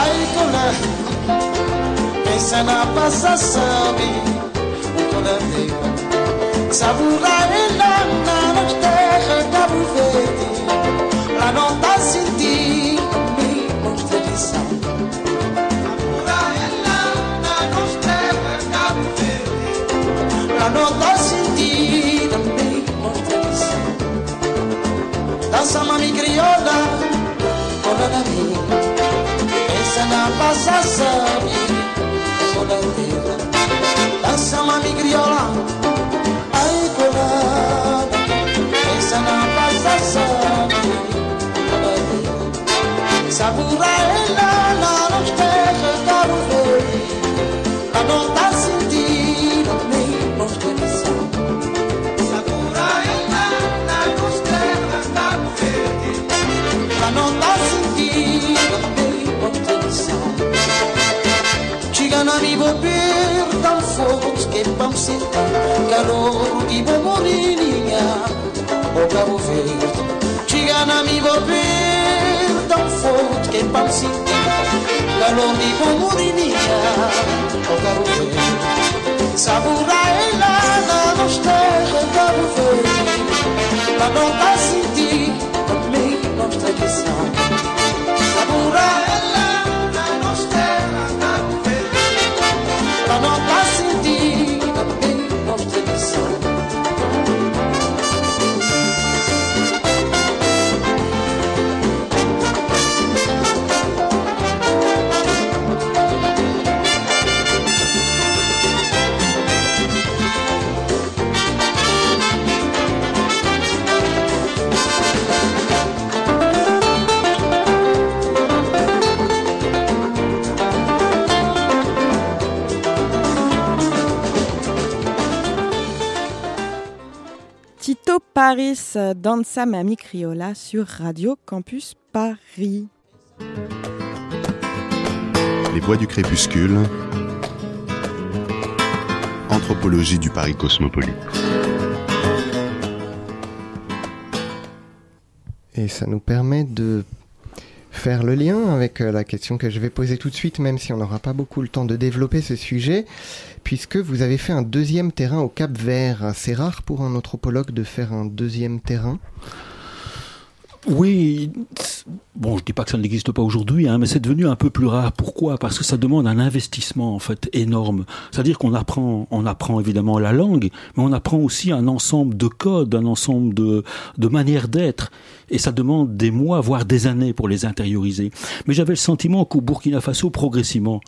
G: ai colè, pensa na passa sabi, colè deva, savura e la nana terra da bufeti, la nota sinti, mi mostre di sa. No, that's indeed a big motivation. That's a mommy. Na passa sabe con la terra Dança mami criolla calor e vou morrer linha O cabo feio Chega na minha envolver Tão forte que pão sentir Calor e vou morrer linha O cabo feio Sabura ela na nostalgia O que feio Pra não tá sentir me não está
F: de Paris, euh, Danza Mami Criolla sur Radio Campus Paris.
B: Les voix du crépuscule. Anthropologie du Paris cosmopolite.
A: Et ça nous permet de faire le lien avec euh, la question que je vais poser tout de suite, même si on n'aura pas beaucoup le temps de développer ce sujet, puisque vous avez fait un deuxième terrain au Cap Vert. C'est rare pour un anthropologue de faire un deuxième terrain.
C: Oui, bon, je dis pas que ça n'existe pas aujourd'hui, hein, mais c'est devenu un peu plus rare. Pourquoi? Parce que ça demande un investissement en fait énorme. C'est-à-dire qu'on apprend, on apprend évidemment la langue, mais on apprend aussi un ensemble de codes, un ensemble de, de manières d'être, et ça demande des mois, voire des années pour les intérioriser. Mais j'avais le sentiment qu'au Burkina Faso, progressivement,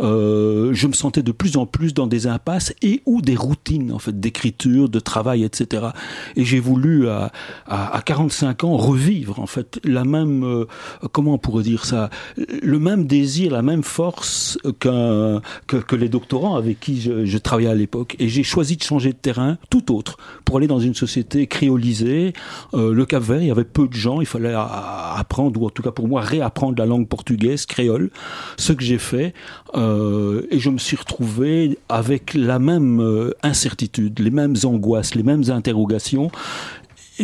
C: euh, je me sentais de plus en plus dans des impasses et ou des routines en fait d'écriture, de travail, etc. Et j'ai voulu à, à, à 45 ans revivre en fait la même, euh, comment on pourrait dire ça, le même désir, la même force qu'un que, que les doctorants avec qui je, je travaillais à l'époque. Et j'ai choisi de changer de terrain, tout autre, pour aller dans une société créolisée. Euh, le Cap Vert, il y avait peu de gens, il fallait apprendre, ou en tout cas pour moi réapprendre la langue portugaise, créole, ce que j'ai fait. Euh, et je me suis retrouvé avec la même euh, incertitude, les mêmes angoisses, les mêmes interrogations,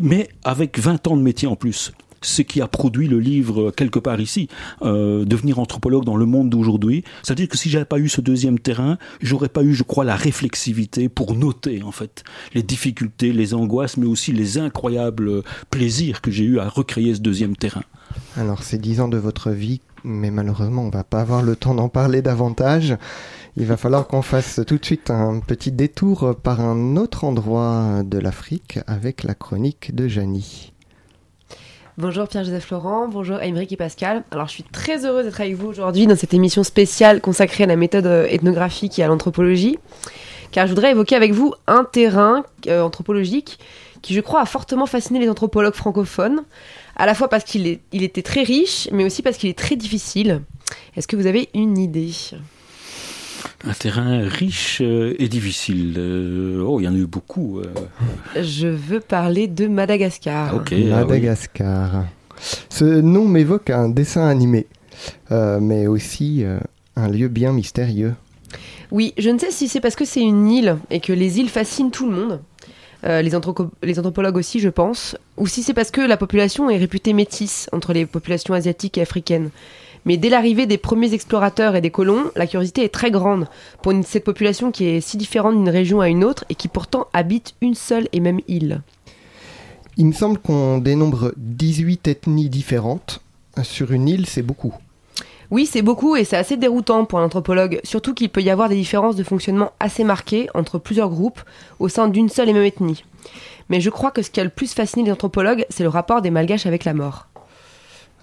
C: mais avec 20 ans de métier en plus ce qui a produit le livre euh, quelque part ici, euh, devenir anthropologue dans le monde d'aujourd'hui. C'est-à-dire que si j'avais pas eu ce deuxième terrain, j'aurais pas eu, je crois, la réflexivité pour noter en fait les difficultés, les angoisses, mais aussi les incroyables plaisirs que j'ai eu à recréer ce deuxième terrain.
A: Alors, c'est dix ans de votre vie, mais malheureusement, on va pas avoir le temps d'en parler davantage. Il va falloir qu'on fasse tout de suite un petit détour par un autre endroit de l'Afrique avec la chronique de Janie.
H: Bonjour Pierre-Joseph Laurent, bonjour Émeric et Pascal. Alors je suis très heureuse d'être avec vous aujourd'hui dans cette émission spéciale consacrée à la méthode euh, ethnographique et à l'anthropologie, car je voudrais évoquer avec vous un terrain euh, anthropologique qui je crois a fortement fasciné les anthropologues francophones, à la fois parce qu'il il était très riche, mais aussi parce qu'il est très difficile. Est-ce que vous avez une idée?
C: Un terrain riche euh, et difficile. Euh, oh, il y en a eu beaucoup.
H: Euh. Je veux parler de Madagascar.
C: Ok.
A: Madagascar. Ce nom m'évoque un dessin animé, mais aussi un lieu bien mystérieux.
H: Oui, je ne sais si c'est parce que c'est une île et que les îles fascinent tout le monde. les, les, anthropologues aussi, je pense, ou si c'est parce que la population est réputée métisse entre les populations asiatiques et africaines. Mais dès l'arrivée des premiers explorateurs et des colons, la curiosité est très grande pour cette population qui est si différente d'une région à une autre et qui pourtant habite une seule et même île.
A: Il me semble qu'on dénombre 18 ethnies différentes. Sur une île, c'est beaucoup.
H: Oui, c'est beaucoup et c'est assez déroutant pour un anthropologue, surtout qu'il peut y avoir des différences de fonctionnement assez marquées entre plusieurs groupes au sein d'une seule et même ethnie. Mais je crois que ce qui a le plus fasciné les anthropologues, c'est le rapport des Malgaches avec la mort.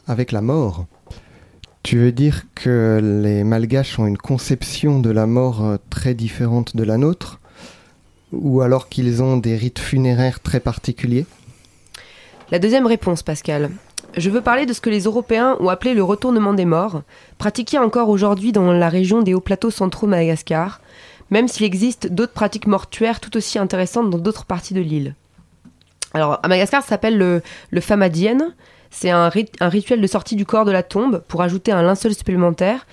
A: Avec la mort tu veux dire que les Malgaches ont une conception de la mort euh, très différente de la nôtre? Ou alors qu'ils ont des rites funéraires très particuliers?
H: La deuxième réponse, Pascal. Je veux parler de ce que les Européens ont appelé le retournement des morts, pratiqué encore aujourd'hui dans la région des hauts plateaux centraux Madagascar, même s'il existe d'autres pratiques mortuaires tout aussi intéressantes dans d'autres parties de l'île. Alors, à Madagascar, ça s'appelle le, le Famadienne, c'est un, rituel de sortie du corps de la tombe pour ajouter un linceul supplémentaire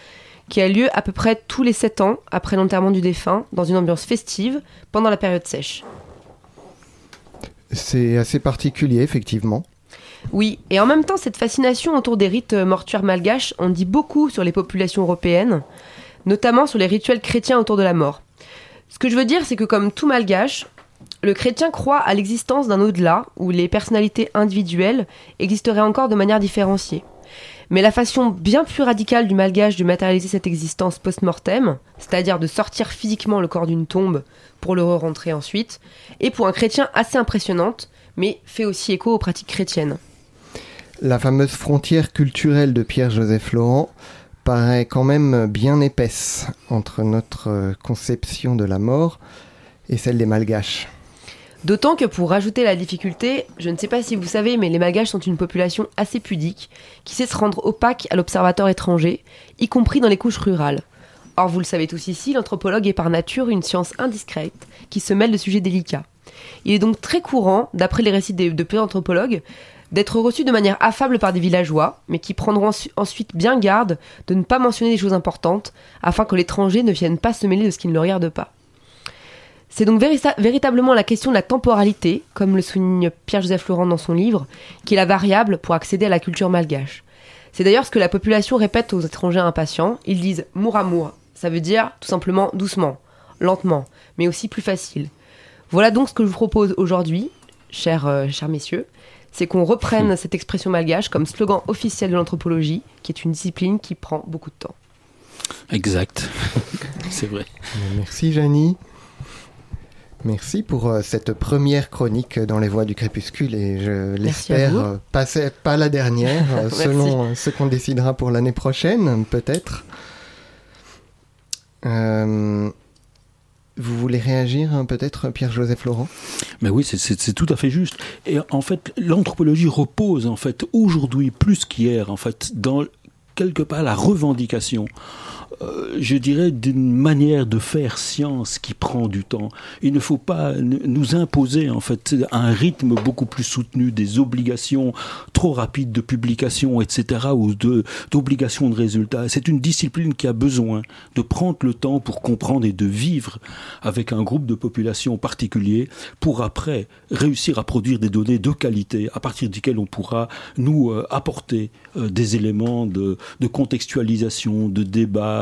H: qui a lieu à peu près tous les 7 ans après l'enterrement du défunt, dans une ambiance festive, pendant la période sèche.
A: C'est assez particulier, effectivement.
H: Oui, et en même temps, cette fascination autour des rites mortuaires malgaches en dit beaucoup sur les populations européennes, notamment sur les rituels chrétiens autour de la mort. Ce que je veux dire, c'est que comme tout malgache, le chrétien croit à l'existence d'un au-delà où les personnalités individuelles existeraient encore de manière différenciée. Mais la façon bien plus radicale du malgache de matérialiser cette existence post-mortem, c'est-à-dire de sortir physiquement le corps d'une tombe pour le re-rentrer ensuite, est pour un chrétien assez impressionnante, mais fait aussi écho aux pratiques chrétiennes.
A: La fameuse frontière culturelle de Pierre-Joseph Laurent paraît quand même bien épaisse entre notre conception de la mort et celle des malgaches.
H: D'autant que pour rajouter la difficulté, je ne sais pas si vous savez, mais les Malgaches sont une population assez pudique, qui sait se rendre opaque à l'observateur étranger, y compris dans les couches rurales. Or, vous le savez tous ici, l'anthropologue est par nature une science indiscrète, qui se mêle de sujets délicats. Il est donc très courant, d'après les récits de, plusieurs anthropologues, d'être reçu de manière affable par des villageois, mais qui prendront ensuite bien garde de ne pas mentionner des choses importantes, afin que l'étranger ne vienne pas se mêler de ce qui ne le regarde pas. C'est donc véritablement la question de la temporalité, comme le souligne Pierre-Joseph Laurent dans son livre, qui est la variable pour accéder à la culture malgache. C'est d'ailleurs ce que la population répète aux étrangers impatients. Ils disent mour Ça veut dire tout simplement doucement, lentement, mais aussi plus facile. Voilà donc ce que je vous propose aujourd'hui, chers, euh, chers messieurs, c'est qu'on reprenne cette expression malgache comme slogan officiel de l'anthropologie, qui est une discipline qui prend beaucoup de temps.
C: Exact, c'est vrai.
A: Merci Janie. Merci pour euh, cette première chronique dans les voies du crépuscule et je l'espère euh, pas la dernière, euh, selon ce qu'on décidera pour l'année prochaine, peut-être. vous voulez réagir hein, peut-être, Pierre-Joseph Laurent?
C: Mais oui, c'est tout à fait juste. Et en fait, l'anthropologie repose en fait aujourd'hui plus qu'hier en fait dans quelque part la revendication euh, je dirais, d'une manière de faire science qui prend du temps. Il ne faut pas nous imposer, en fait, un rythme beaucoup plus soutenu, des obligations trop rapides de publication, etc., ou d'obligations de, de résultats. C'est une discipline qui a besoin de prendre le temps pour comprendre et de vivre avec un groupe de population particulier pour après réussir à produire des données de qualité à partir desquelles on pourra nous euh, apporter euh, des éléments de, de contextualisation, de débat,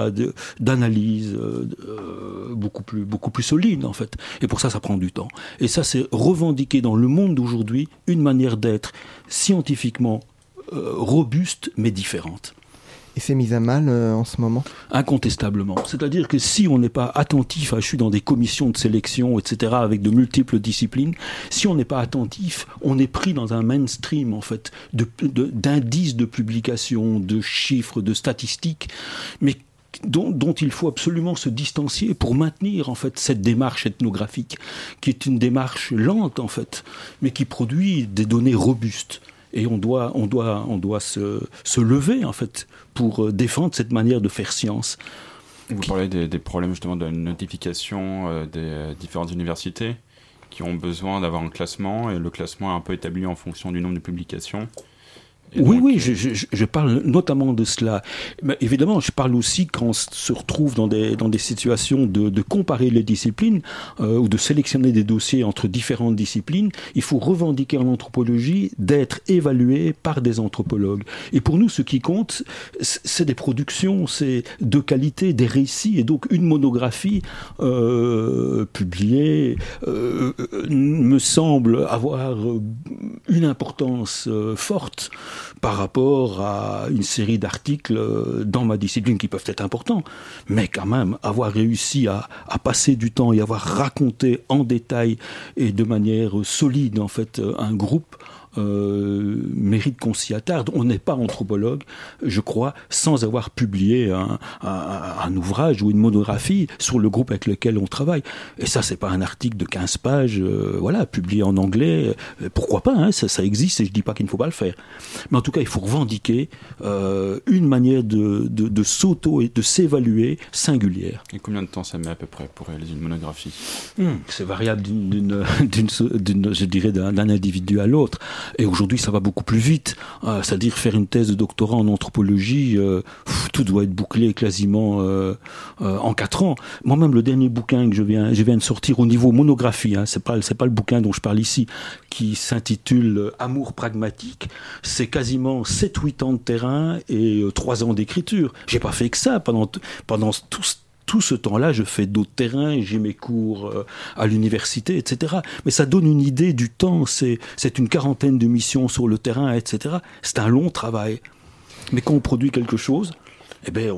C: d'analyse euh, euh, beaucoup plus beaucoup plus solide en fait. Et pour ça, ça prend du temps. Et ça, c'est revendiquer dans le monde d'aujourd'hui une manière d'être scientifiquement euh, robustes mais différentes.
A: Et c'est mis à mal euh, en ce moment?
C: Incontestablement. C'est-à-dire que si on n'est pas attentif, je suis dans des commissions de sélection, etc., avec de multiples disciplines, si on n'est pas attentif, on est pris dans un mainstream, en fait, d'indices de, de publication, de chiffres, de statistiques, mais dont, dont, il faut absolument se distancier pour maintenir en fait cette démarche ethnographique, qui est une démarche lente en fait, mais qui produit des données robustes et on doit, on doit, on doit se, se lever en fait pour euh, défendre cette manière de faire science.
D: Vous parlez des, des problèmes justement de notification euh, des euh, différentes universités qui ont besoin d'avoir un classement et le classement est un peu établi en fonction du nombre de publications.
C: Oui, donc, oui, je, je, je, parle notamment de cela. Mais évidemment, je parle aussi quand on se retrouve dans des, dans des situations de, de comparer les disciplines euh, ou de sélectionner des dossiers entre différentes disciplines. Il faut revendiquer en anthropologie d'être évalué par des anthropologues. Et pour nous, ce qui compte, c'est des productions, c'est de qualité, des récits. Et donc, une monographie euh, publiée euh, me semble avoir une importance euh, forte par rapport à une série d'articles dans ma discipline qui peuvent être importants, mais quand même avoir réussi à, passer du temps et avoir raconté en détail et de manière solide en fait un groupe euh, mérite qu'on s'y attarde. On n'est pas anthropologue, je crois, sans avoir publié un, un, un, ouvrage ou une monographie sur le groupe avec lequel on travaille. Et ça, c'est pas un article de 15 pages, euh, voilà, publié en anglais. Pourquoi pas hein, ça, ça, existe et je dis pas qu'il ne faut pas le faire. Mais en tout cas, il faut revendiquer euh, une manière de, de, de s'auto et de s'évaluer singulière.
D: Et combien de temps ça met à peu près pour réaliser une monographie?
C: Hum, C'est variable d'une, je dirais, d'un individu à l'autre. Et aujourd'hui, ça va beaucoup plus vite. Euh, C'est-à-dire faire une thèse de doctorat en anthropologie, euh, tout doit être bouclé quasiment euh, en quatre ans. Moi-même, le dernier bouquin que je viens, je viens de sortir au niveau monographie, hein, c'est pas, c'est pas le bouquin dont je parle ici, qui s'intitule Amour pragmatique. C'est quasiment 7-8 ans de terrain et 3 ans d'écriture. J'ai pas fait que ça pendant pendant tout ce tout ce temps-là, je fais d'autres terrains, j'ai mes cours euh, à l'université, etc. Mais ça donne une idée du temps. C'est, une quarantaine de missions sur le terrain, etc. C'est un long travail. Mais quand on produit quelque chose, eh ben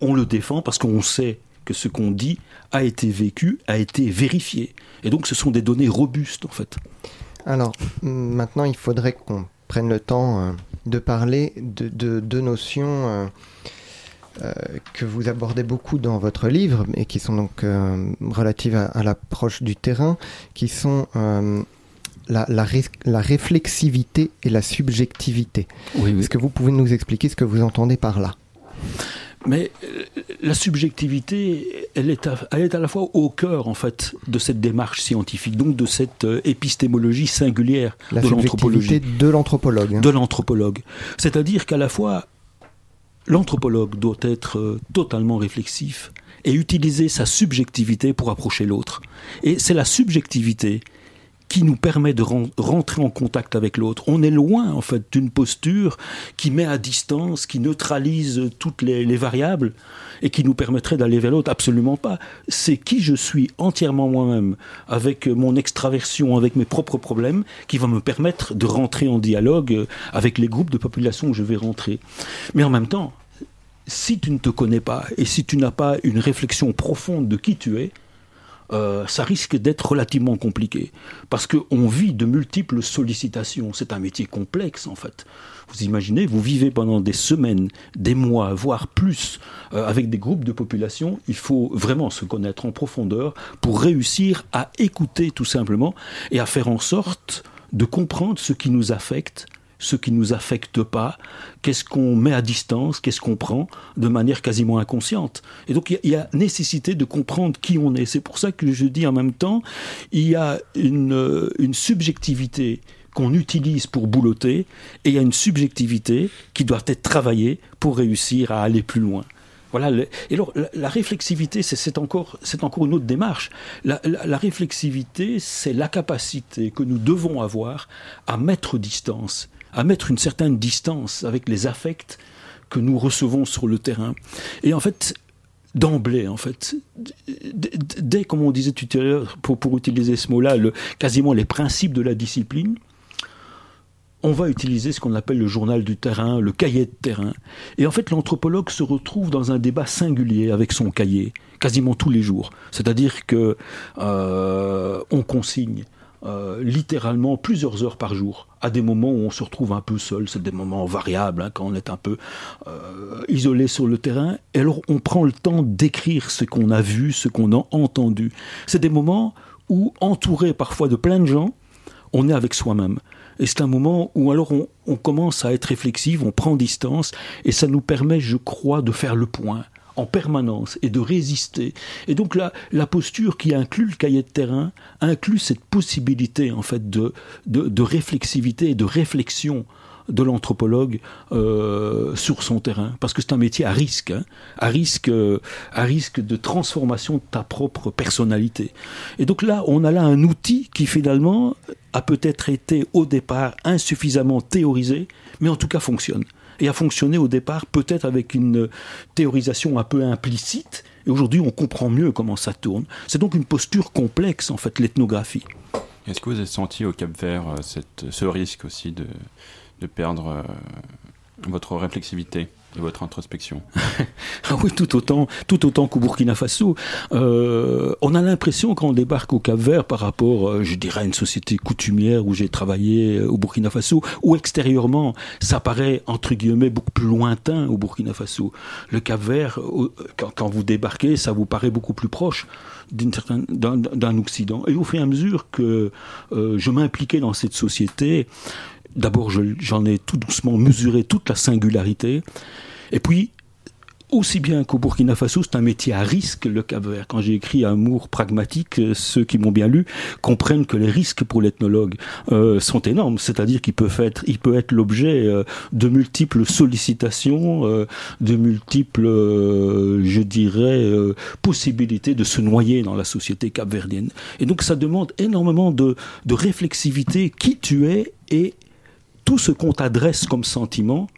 C: on, le défend parce qu'on sait que ce qu'on dit a été vécu, a été vérifié. Et donc, ce sont des données robustes, en fait.
A: Alors, maintenant, il faudrait qu'on prenne le temps euh, de parler de deux de notions. Euh, que vous abordez beaucoup dans votre livre et qui sont donc euh, relatives à, à l'approche du terrain, qui sont euh, la, la, ré la, réflexivité et la subjectivité.
C: Oui, oui.
A: Est-ce que vous pouvez nous expliquer ce que vous entendez par là?
C: Mais la subjectivité, elle est, à, elle est à la fois au cœur en fait de cette démarche scientifique, donc de cette épistémologie singulière
A: la
C: de l'anthropologie.
A: De l'anthropologue.
C: Hein. De l'anthropologue. C'est-à-dire qu'à la fois l'anthropologue doit être euh, totalement réflexif et utiliser sa subjectivité pour approcher l'autre. Et c'est la subjectivité qui nous permet de rentrer en contact avec l'autre. On est loin, en fait, d'une posture qui met à distance, qui neutralise toutes les, les variables et qui nous permettrait d'aller vers l'autre. Absolument pas. C'est qui je suis entièrement moi-même, avec mon extraversion, avec mes propres problèmes, qui va me permettre de rentrer en dialogue avec les groupes de population où je vais rentrer. Mais en même temps, si tu ne te connais pas et si tu n'as pas une réflexion profonde de qui tu es, euh, ça risque d'être relativement compliqué. Parce qu'on vit de multiples sollicitations. C'est un métier complexe, en fait. Vous imaginez, vous vivez pendant des semaines, des mois, voire plus, euh, avec des groupes de population. Il faut vraiment se connaître en profondeur pour réussir à écouter tout simplement et à faire en sorte de comprendre ce qui nous affecte ce qui ne nous affecte pas, qu'est-ce qu'on met à distance, qu'est-ce qu'on prend de manière quasiment inconsciente. Et donc il y, a nécessité de comprendre qui on est. C'est pour ça que je dis en même temps, il y a une, une subjectivité qu'on utilise pour boulotter et il y a une subjectivité qui doit être travaillée pour réussir à aller plus loin. Voilà. Et alors, la, réflexivité, c'est encore, encore une autre démarche. La réflexivité, c'est la capacité que nous devons avoir à mettre distance à mettre une certaine distance avec les affects que nous recevons sur le terrain. Et en fait, d'emblée, en fait, dès, comme on disait tout à l'heure, pour, utiliser ce mot-là, quasiment les principes de la discipline, on va utiliser ce qu'on appelle le journal du terrain, le cahier de terrain. Et en fait, l'anthropologue se retrouve dans un débat singulier avec son cahier, quasiment tous les jours. C'est-à-dire que euh, on consigne euh, littéralement plusieurs heures par jour, à des moments où on se retrouve un peu seul, c'est des moments variables, hein, quand on est un peu euh, isolé sur le terrain, et alors on prend le temps d'écrire ce qu'on a vu, ce qu'on a entendu. C'est des moments où, entouré parfois de plein de gens, on est avec soi-même. Et c'est un moment où alors on, on commence à être réflexif, on prend distance, et ça nous permet, je crois, de faire le point en permanence et de résister. Et donc la, la posture qui inclut le cahier de terrain inclut cette possibilité en fait de, de, réflexivité et de réflexion de l'anthropologue euh, sur son terrain, parce que c'est un métier à risque, hein, à risque, euh, à risque de transformation de ta propre personnalité. Et donc là, on a là un outil qui finalement a peut-être été au départ insuffisamment théorisé, mais en tout cas fonctionne et a fonctionné au départ peut-être avec une théorisation un peu implicite. Et aujourd'hui, on comprend mieux comment ça tourne. C'est donc une posture complexe, en fait, l'ethnographie.
D: Est-ce que vous avez senti au Cap Vert euh, ce risque aussi de, de perdre euh, votre réflexivité? Votre introspection
C: Ah oui, tout autant, tout autant qu'au Burkina Faso. Euh, on a l'impression quand on débarque au Cap Vert par rapport, euh, je dirais, à une société coutumière où j'ai travaillé euh, au Burkina Faso, ou extérieurement, ça paraît entre guillemets beaucoup plus lointain au Burkina Faso. Le Cap Vert, euh, quand, vous débarquez, ça vous paraît beaucoup plus proche d'un Occident. Et au fur et à mesure que je m'impliquais dans cette société, d'abord je- j'en ai tout doucement mesuré toute la singularité, et puis aussi bien qu'au Burkina Faso, c'est un métier à risque, le Cap Vert. Quand j'ai écrit Amour pragmatique, euh, ceux qui m'ont bien lu comprennent que les risques pour l'ethnologue euh, sont énormes. C'est-à-dire qu'il peut être, il peut être l'objet euh, de multiples sollicitations, de multiples, je dirais, possibilités de se noyer dans la société capverdienne. Et donc ça demande énormément de, de réflexivité, qui tu es et tout ce qu'on t'adresse comme sentiment,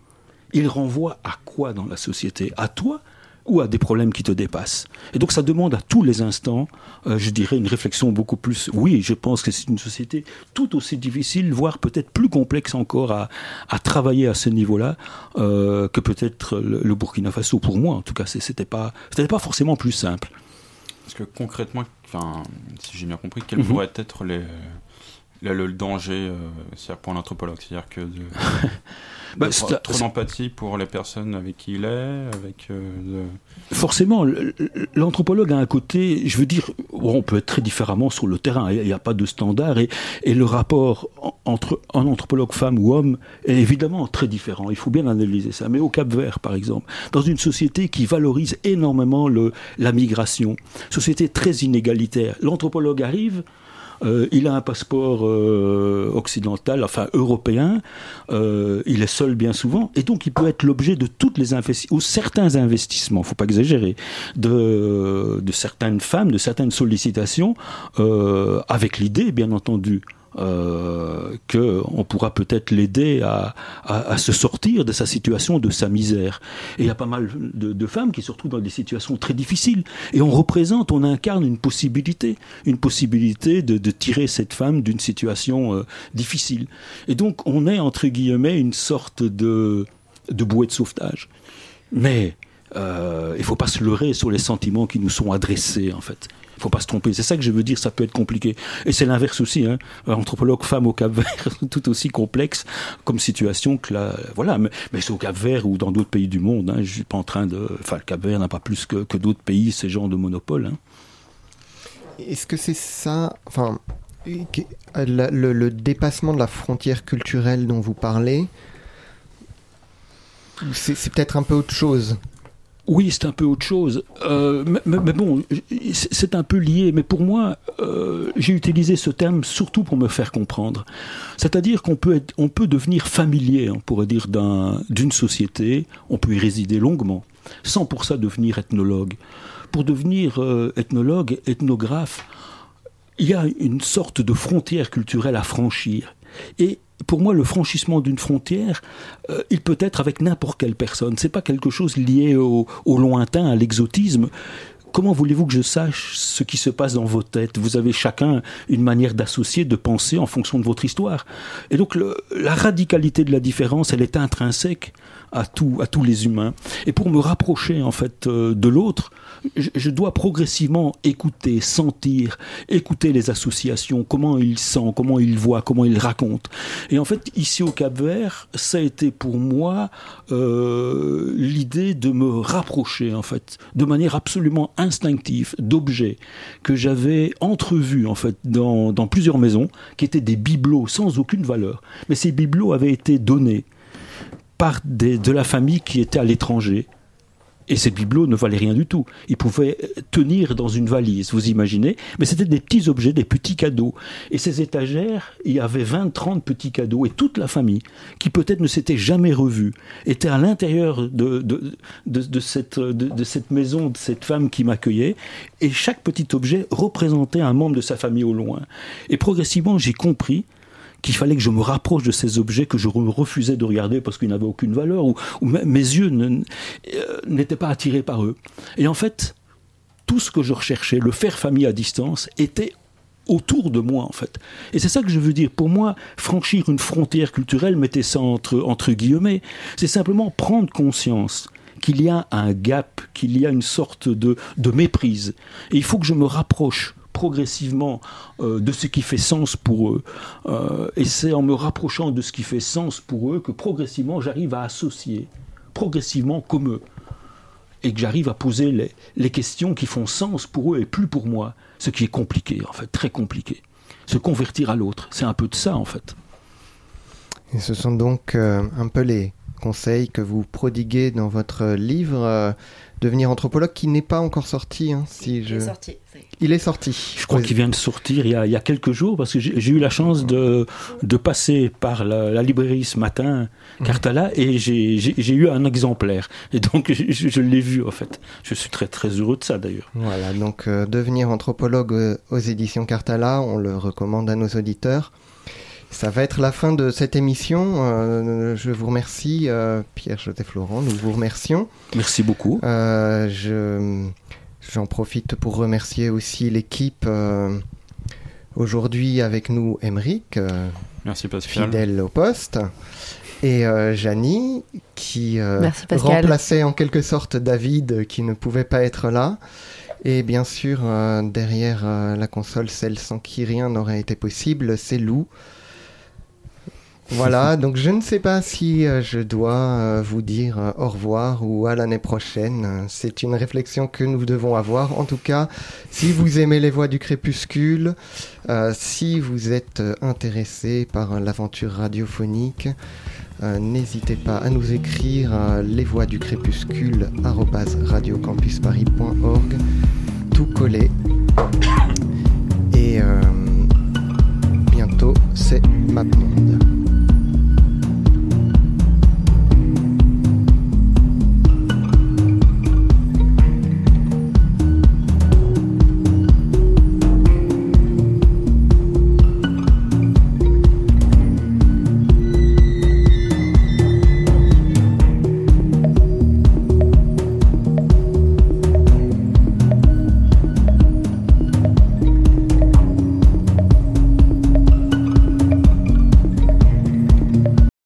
C: il renvoie à quoi dans la société? À toi ou à des problèmes qui te dépassent? Et donc ça demande à tous les instants, euh, je dirais, une réflexion beaucoup plus... Oui, je pense que c'est une société tout aussi difficile, voire peut-être plus complexe encore à, à travailler à ce niveau-là euh, que peut-être le, le Burkina Faso. Pour moi, en tout cas, c'était pas, c'était pas forcément plus simple.
D: Parce que concrètement, enfin, si j'ai bien compris, quel
C: Mhm.
D: pourrait être les, le, le danger euh, pour l'anthropologue C'est-à-dire que de,
C: Bah,
D: de- trop d'empathie pour les personnes avec qui il est, avec euh,
C: Forcément, l'anthropologue a un côté, je veux dire, on peut être très différemment sur le terrain, il n'y a pas de standard, et, et le rapport en- entre un anthropologue femme ou homme est évidemment très différent, il faut bien analyser ça. Mais au Cap Vert, par exemple, dans une société qui valorise énormément le, la migration, société très inégalitaire, l'anthropologue arrive, euh, il a un passeport euh, occidental, enfin européen, euh, il est seul bien souvent, et donc il peut être l'objet de toutes les investissements, ou certains investissements, faut pas exagérer, de, de certaines femmes, de certaines sollicitations, euh, avec l'idée, bien entendu, euh, que on pourra peut-être l'aider à, à, se sortir de sa situation, de sa misère. Et il y a pas mal de, femmes qui se retrouvent dans des situations très difficiles. Et on représente, on incarne une possibilité, une possibilité de, tirer cette femme d'une situation euh, difficile. Et donc on est entre guillemets une sorte de, de bouée de sauvetage. Mais euh, il faut pas se leurrer sur les sentiments qui nous sont adressés en fait. Il faut pas se tromper. C'est ça que je veux dire. Ça peut être compliqué. Et c'est l'inverse aussi. Hein. Anthropologue femme au Cap Vert, tout aussi complexe comme situation que la. Voilà. Mais, c'est au Cap Vert ou dans d'autres pays du monde. Hein. Je suis pas en train de. Enfin, le Cap Vert n'a pas plus que, d'autres pays ces genres de monopole. Hein.
A: Est-ce que c'est ça, le, dépassement de la frontière culturelle dont vous parlez, c'est peut-être un peu autre chose?
C: Oui, c'est un peu autre chose. Euh, mais, bon, c'est un peu lié. Mais pour moi, euh, j'ai utilisé ce terme surtout pour me faire comprendre. C'est-à-dire qu'on peut, être- on peut devenir familier, on pourrait dire, d'un- d'une société. On peut y résider longuement, sans pour ça devenir ethnologue. Pour devenir euh, ethnologue, ethnographe, il y a une sorte de frontière culturelle à franchir. Et pour moi, le franchissement d'une frontière, euh, il peut être avec n'importe quelle personne. C'est pas quelque chose lié au, au lointain, à l'exotisme. comment voulez-vous que je sache ce qui se passe dans vos têtes? Vous avez chacun une manière d'associer, de penser en fonction de votre histoire. Et donc la radicalité de la différence, elle est intrinsèque à, à tous les humains. Et pour me rapprocher en fait euh, de l'autre, je, dois progressivement écouter, sentir, écouter les associations, comment il sent, comment il voit, comment il raconte. Et en fait, ici au Cap Vert, ça a été pour moi euh, l'idée de me rapprocher en fait, de manière absolument instinctive, d'objets que j'avais entrevus en fait dans plusieurs maisons, qui étaient des bibelots sans aucune valeur. Mais ces bibelots avaient été donnés par de la famille qui était à l'étranger. Et ces bibelots ne valaient rien du tout. Ils pouvaient tenir dans une valise, vous imaginez. Mais c'était des petits objets, des petits cadeaux. Et ces étagères, il y avait 20, 30 petits cadeaux. Et toute la famille, qui peut-être ne s'était jamais revue, était à l'intérieur de, de, cette, de, cette maison, de cette femme qui m'accueillait. Et chaque petit objet représentait un membre de sa famille au loin. Et progressivement, j'ai compris qu'il fallait que je me rapproche de ces objets que je refusais de regarder parce qu'ils n'avaient aucune valeur, ou, mes yeux euh, n'étaient pas attirés par eux. Et en fait, tout ce que je recherchais, le faire famille à distance, était autour de moi en fait. Et c'est ça que je veux dire. Pour moi, franchir une frontière culturelle, mettez ça entre, guillemets, c'est simplement prendre conscience qu'il y a un gap, qu'il y a une sorte de, de méprise. Et il faut que je me rapproche progressivement euh, de ce qui fait sens pour eux. Euh, et c'est en me rapprochant de ce qui fait sens pour eux que progressivement j'arrive à associer, progressivement comme eux. Et que j'arrive à poser les, les, questions qui font sens pour eux et plus pour moi. Ce qui est compliqué, en fait, très compliqué. Se convertir à l'autre, c'est un peu de ça, en fait.
A: Et ce sont donc euh, un peu les conseils que vous prodiguez dans votre livre devenir anthropologue qui n'est pas encore sorti. Hein, si je... Il est sorti. Il est sorti.
C: Je crois qu'il vient de sortir il y, a, il y, a, quelques jours parce que j'ai eu la chance de, de passer par la, librairie ce matin, mhm. Cartala, et j'ai eu un exemplaire. Et donc je, l'ai vu en fait. Je suis très très heureux de ça d'ailleurs.
A: Voilà, donc euh, devenir anthropologue euh, aux éditions Cartala, on le recommande à nos auditeurs. Ça va être la fin de cette émission. Euh, je vous remercie, euh, Pierre-Joseph Laurent. Nous vous remercions.
C: Merci beaucoup.
A: Euh, je, j'en profite pour remercier aussi l'équipe. Aujourd'hui avec nous, Emeric.
D: Merci Pascal.
A: Fidèle au poste. Et Janie, qui remplaçait en quelque sorte David, qui ne pouvait pas être là. Et bien sûr, derrière la console, celle sans qui rien n'aurait été possible, c'est Lou. Voilà, donc je ne sais pas si euh, je dois euh, vous dire euh, au revoir ou à l'année prochaine. C'est une réflexion que nous devons avoir. En tout cas, si vous aimez les voix du crépuscule, si vous êtes intéressé par l'aventure radiophonique, n'hésitez pas à nous écrire à voix du crépuscule tout collé. Et bientôt, c'est maintenant.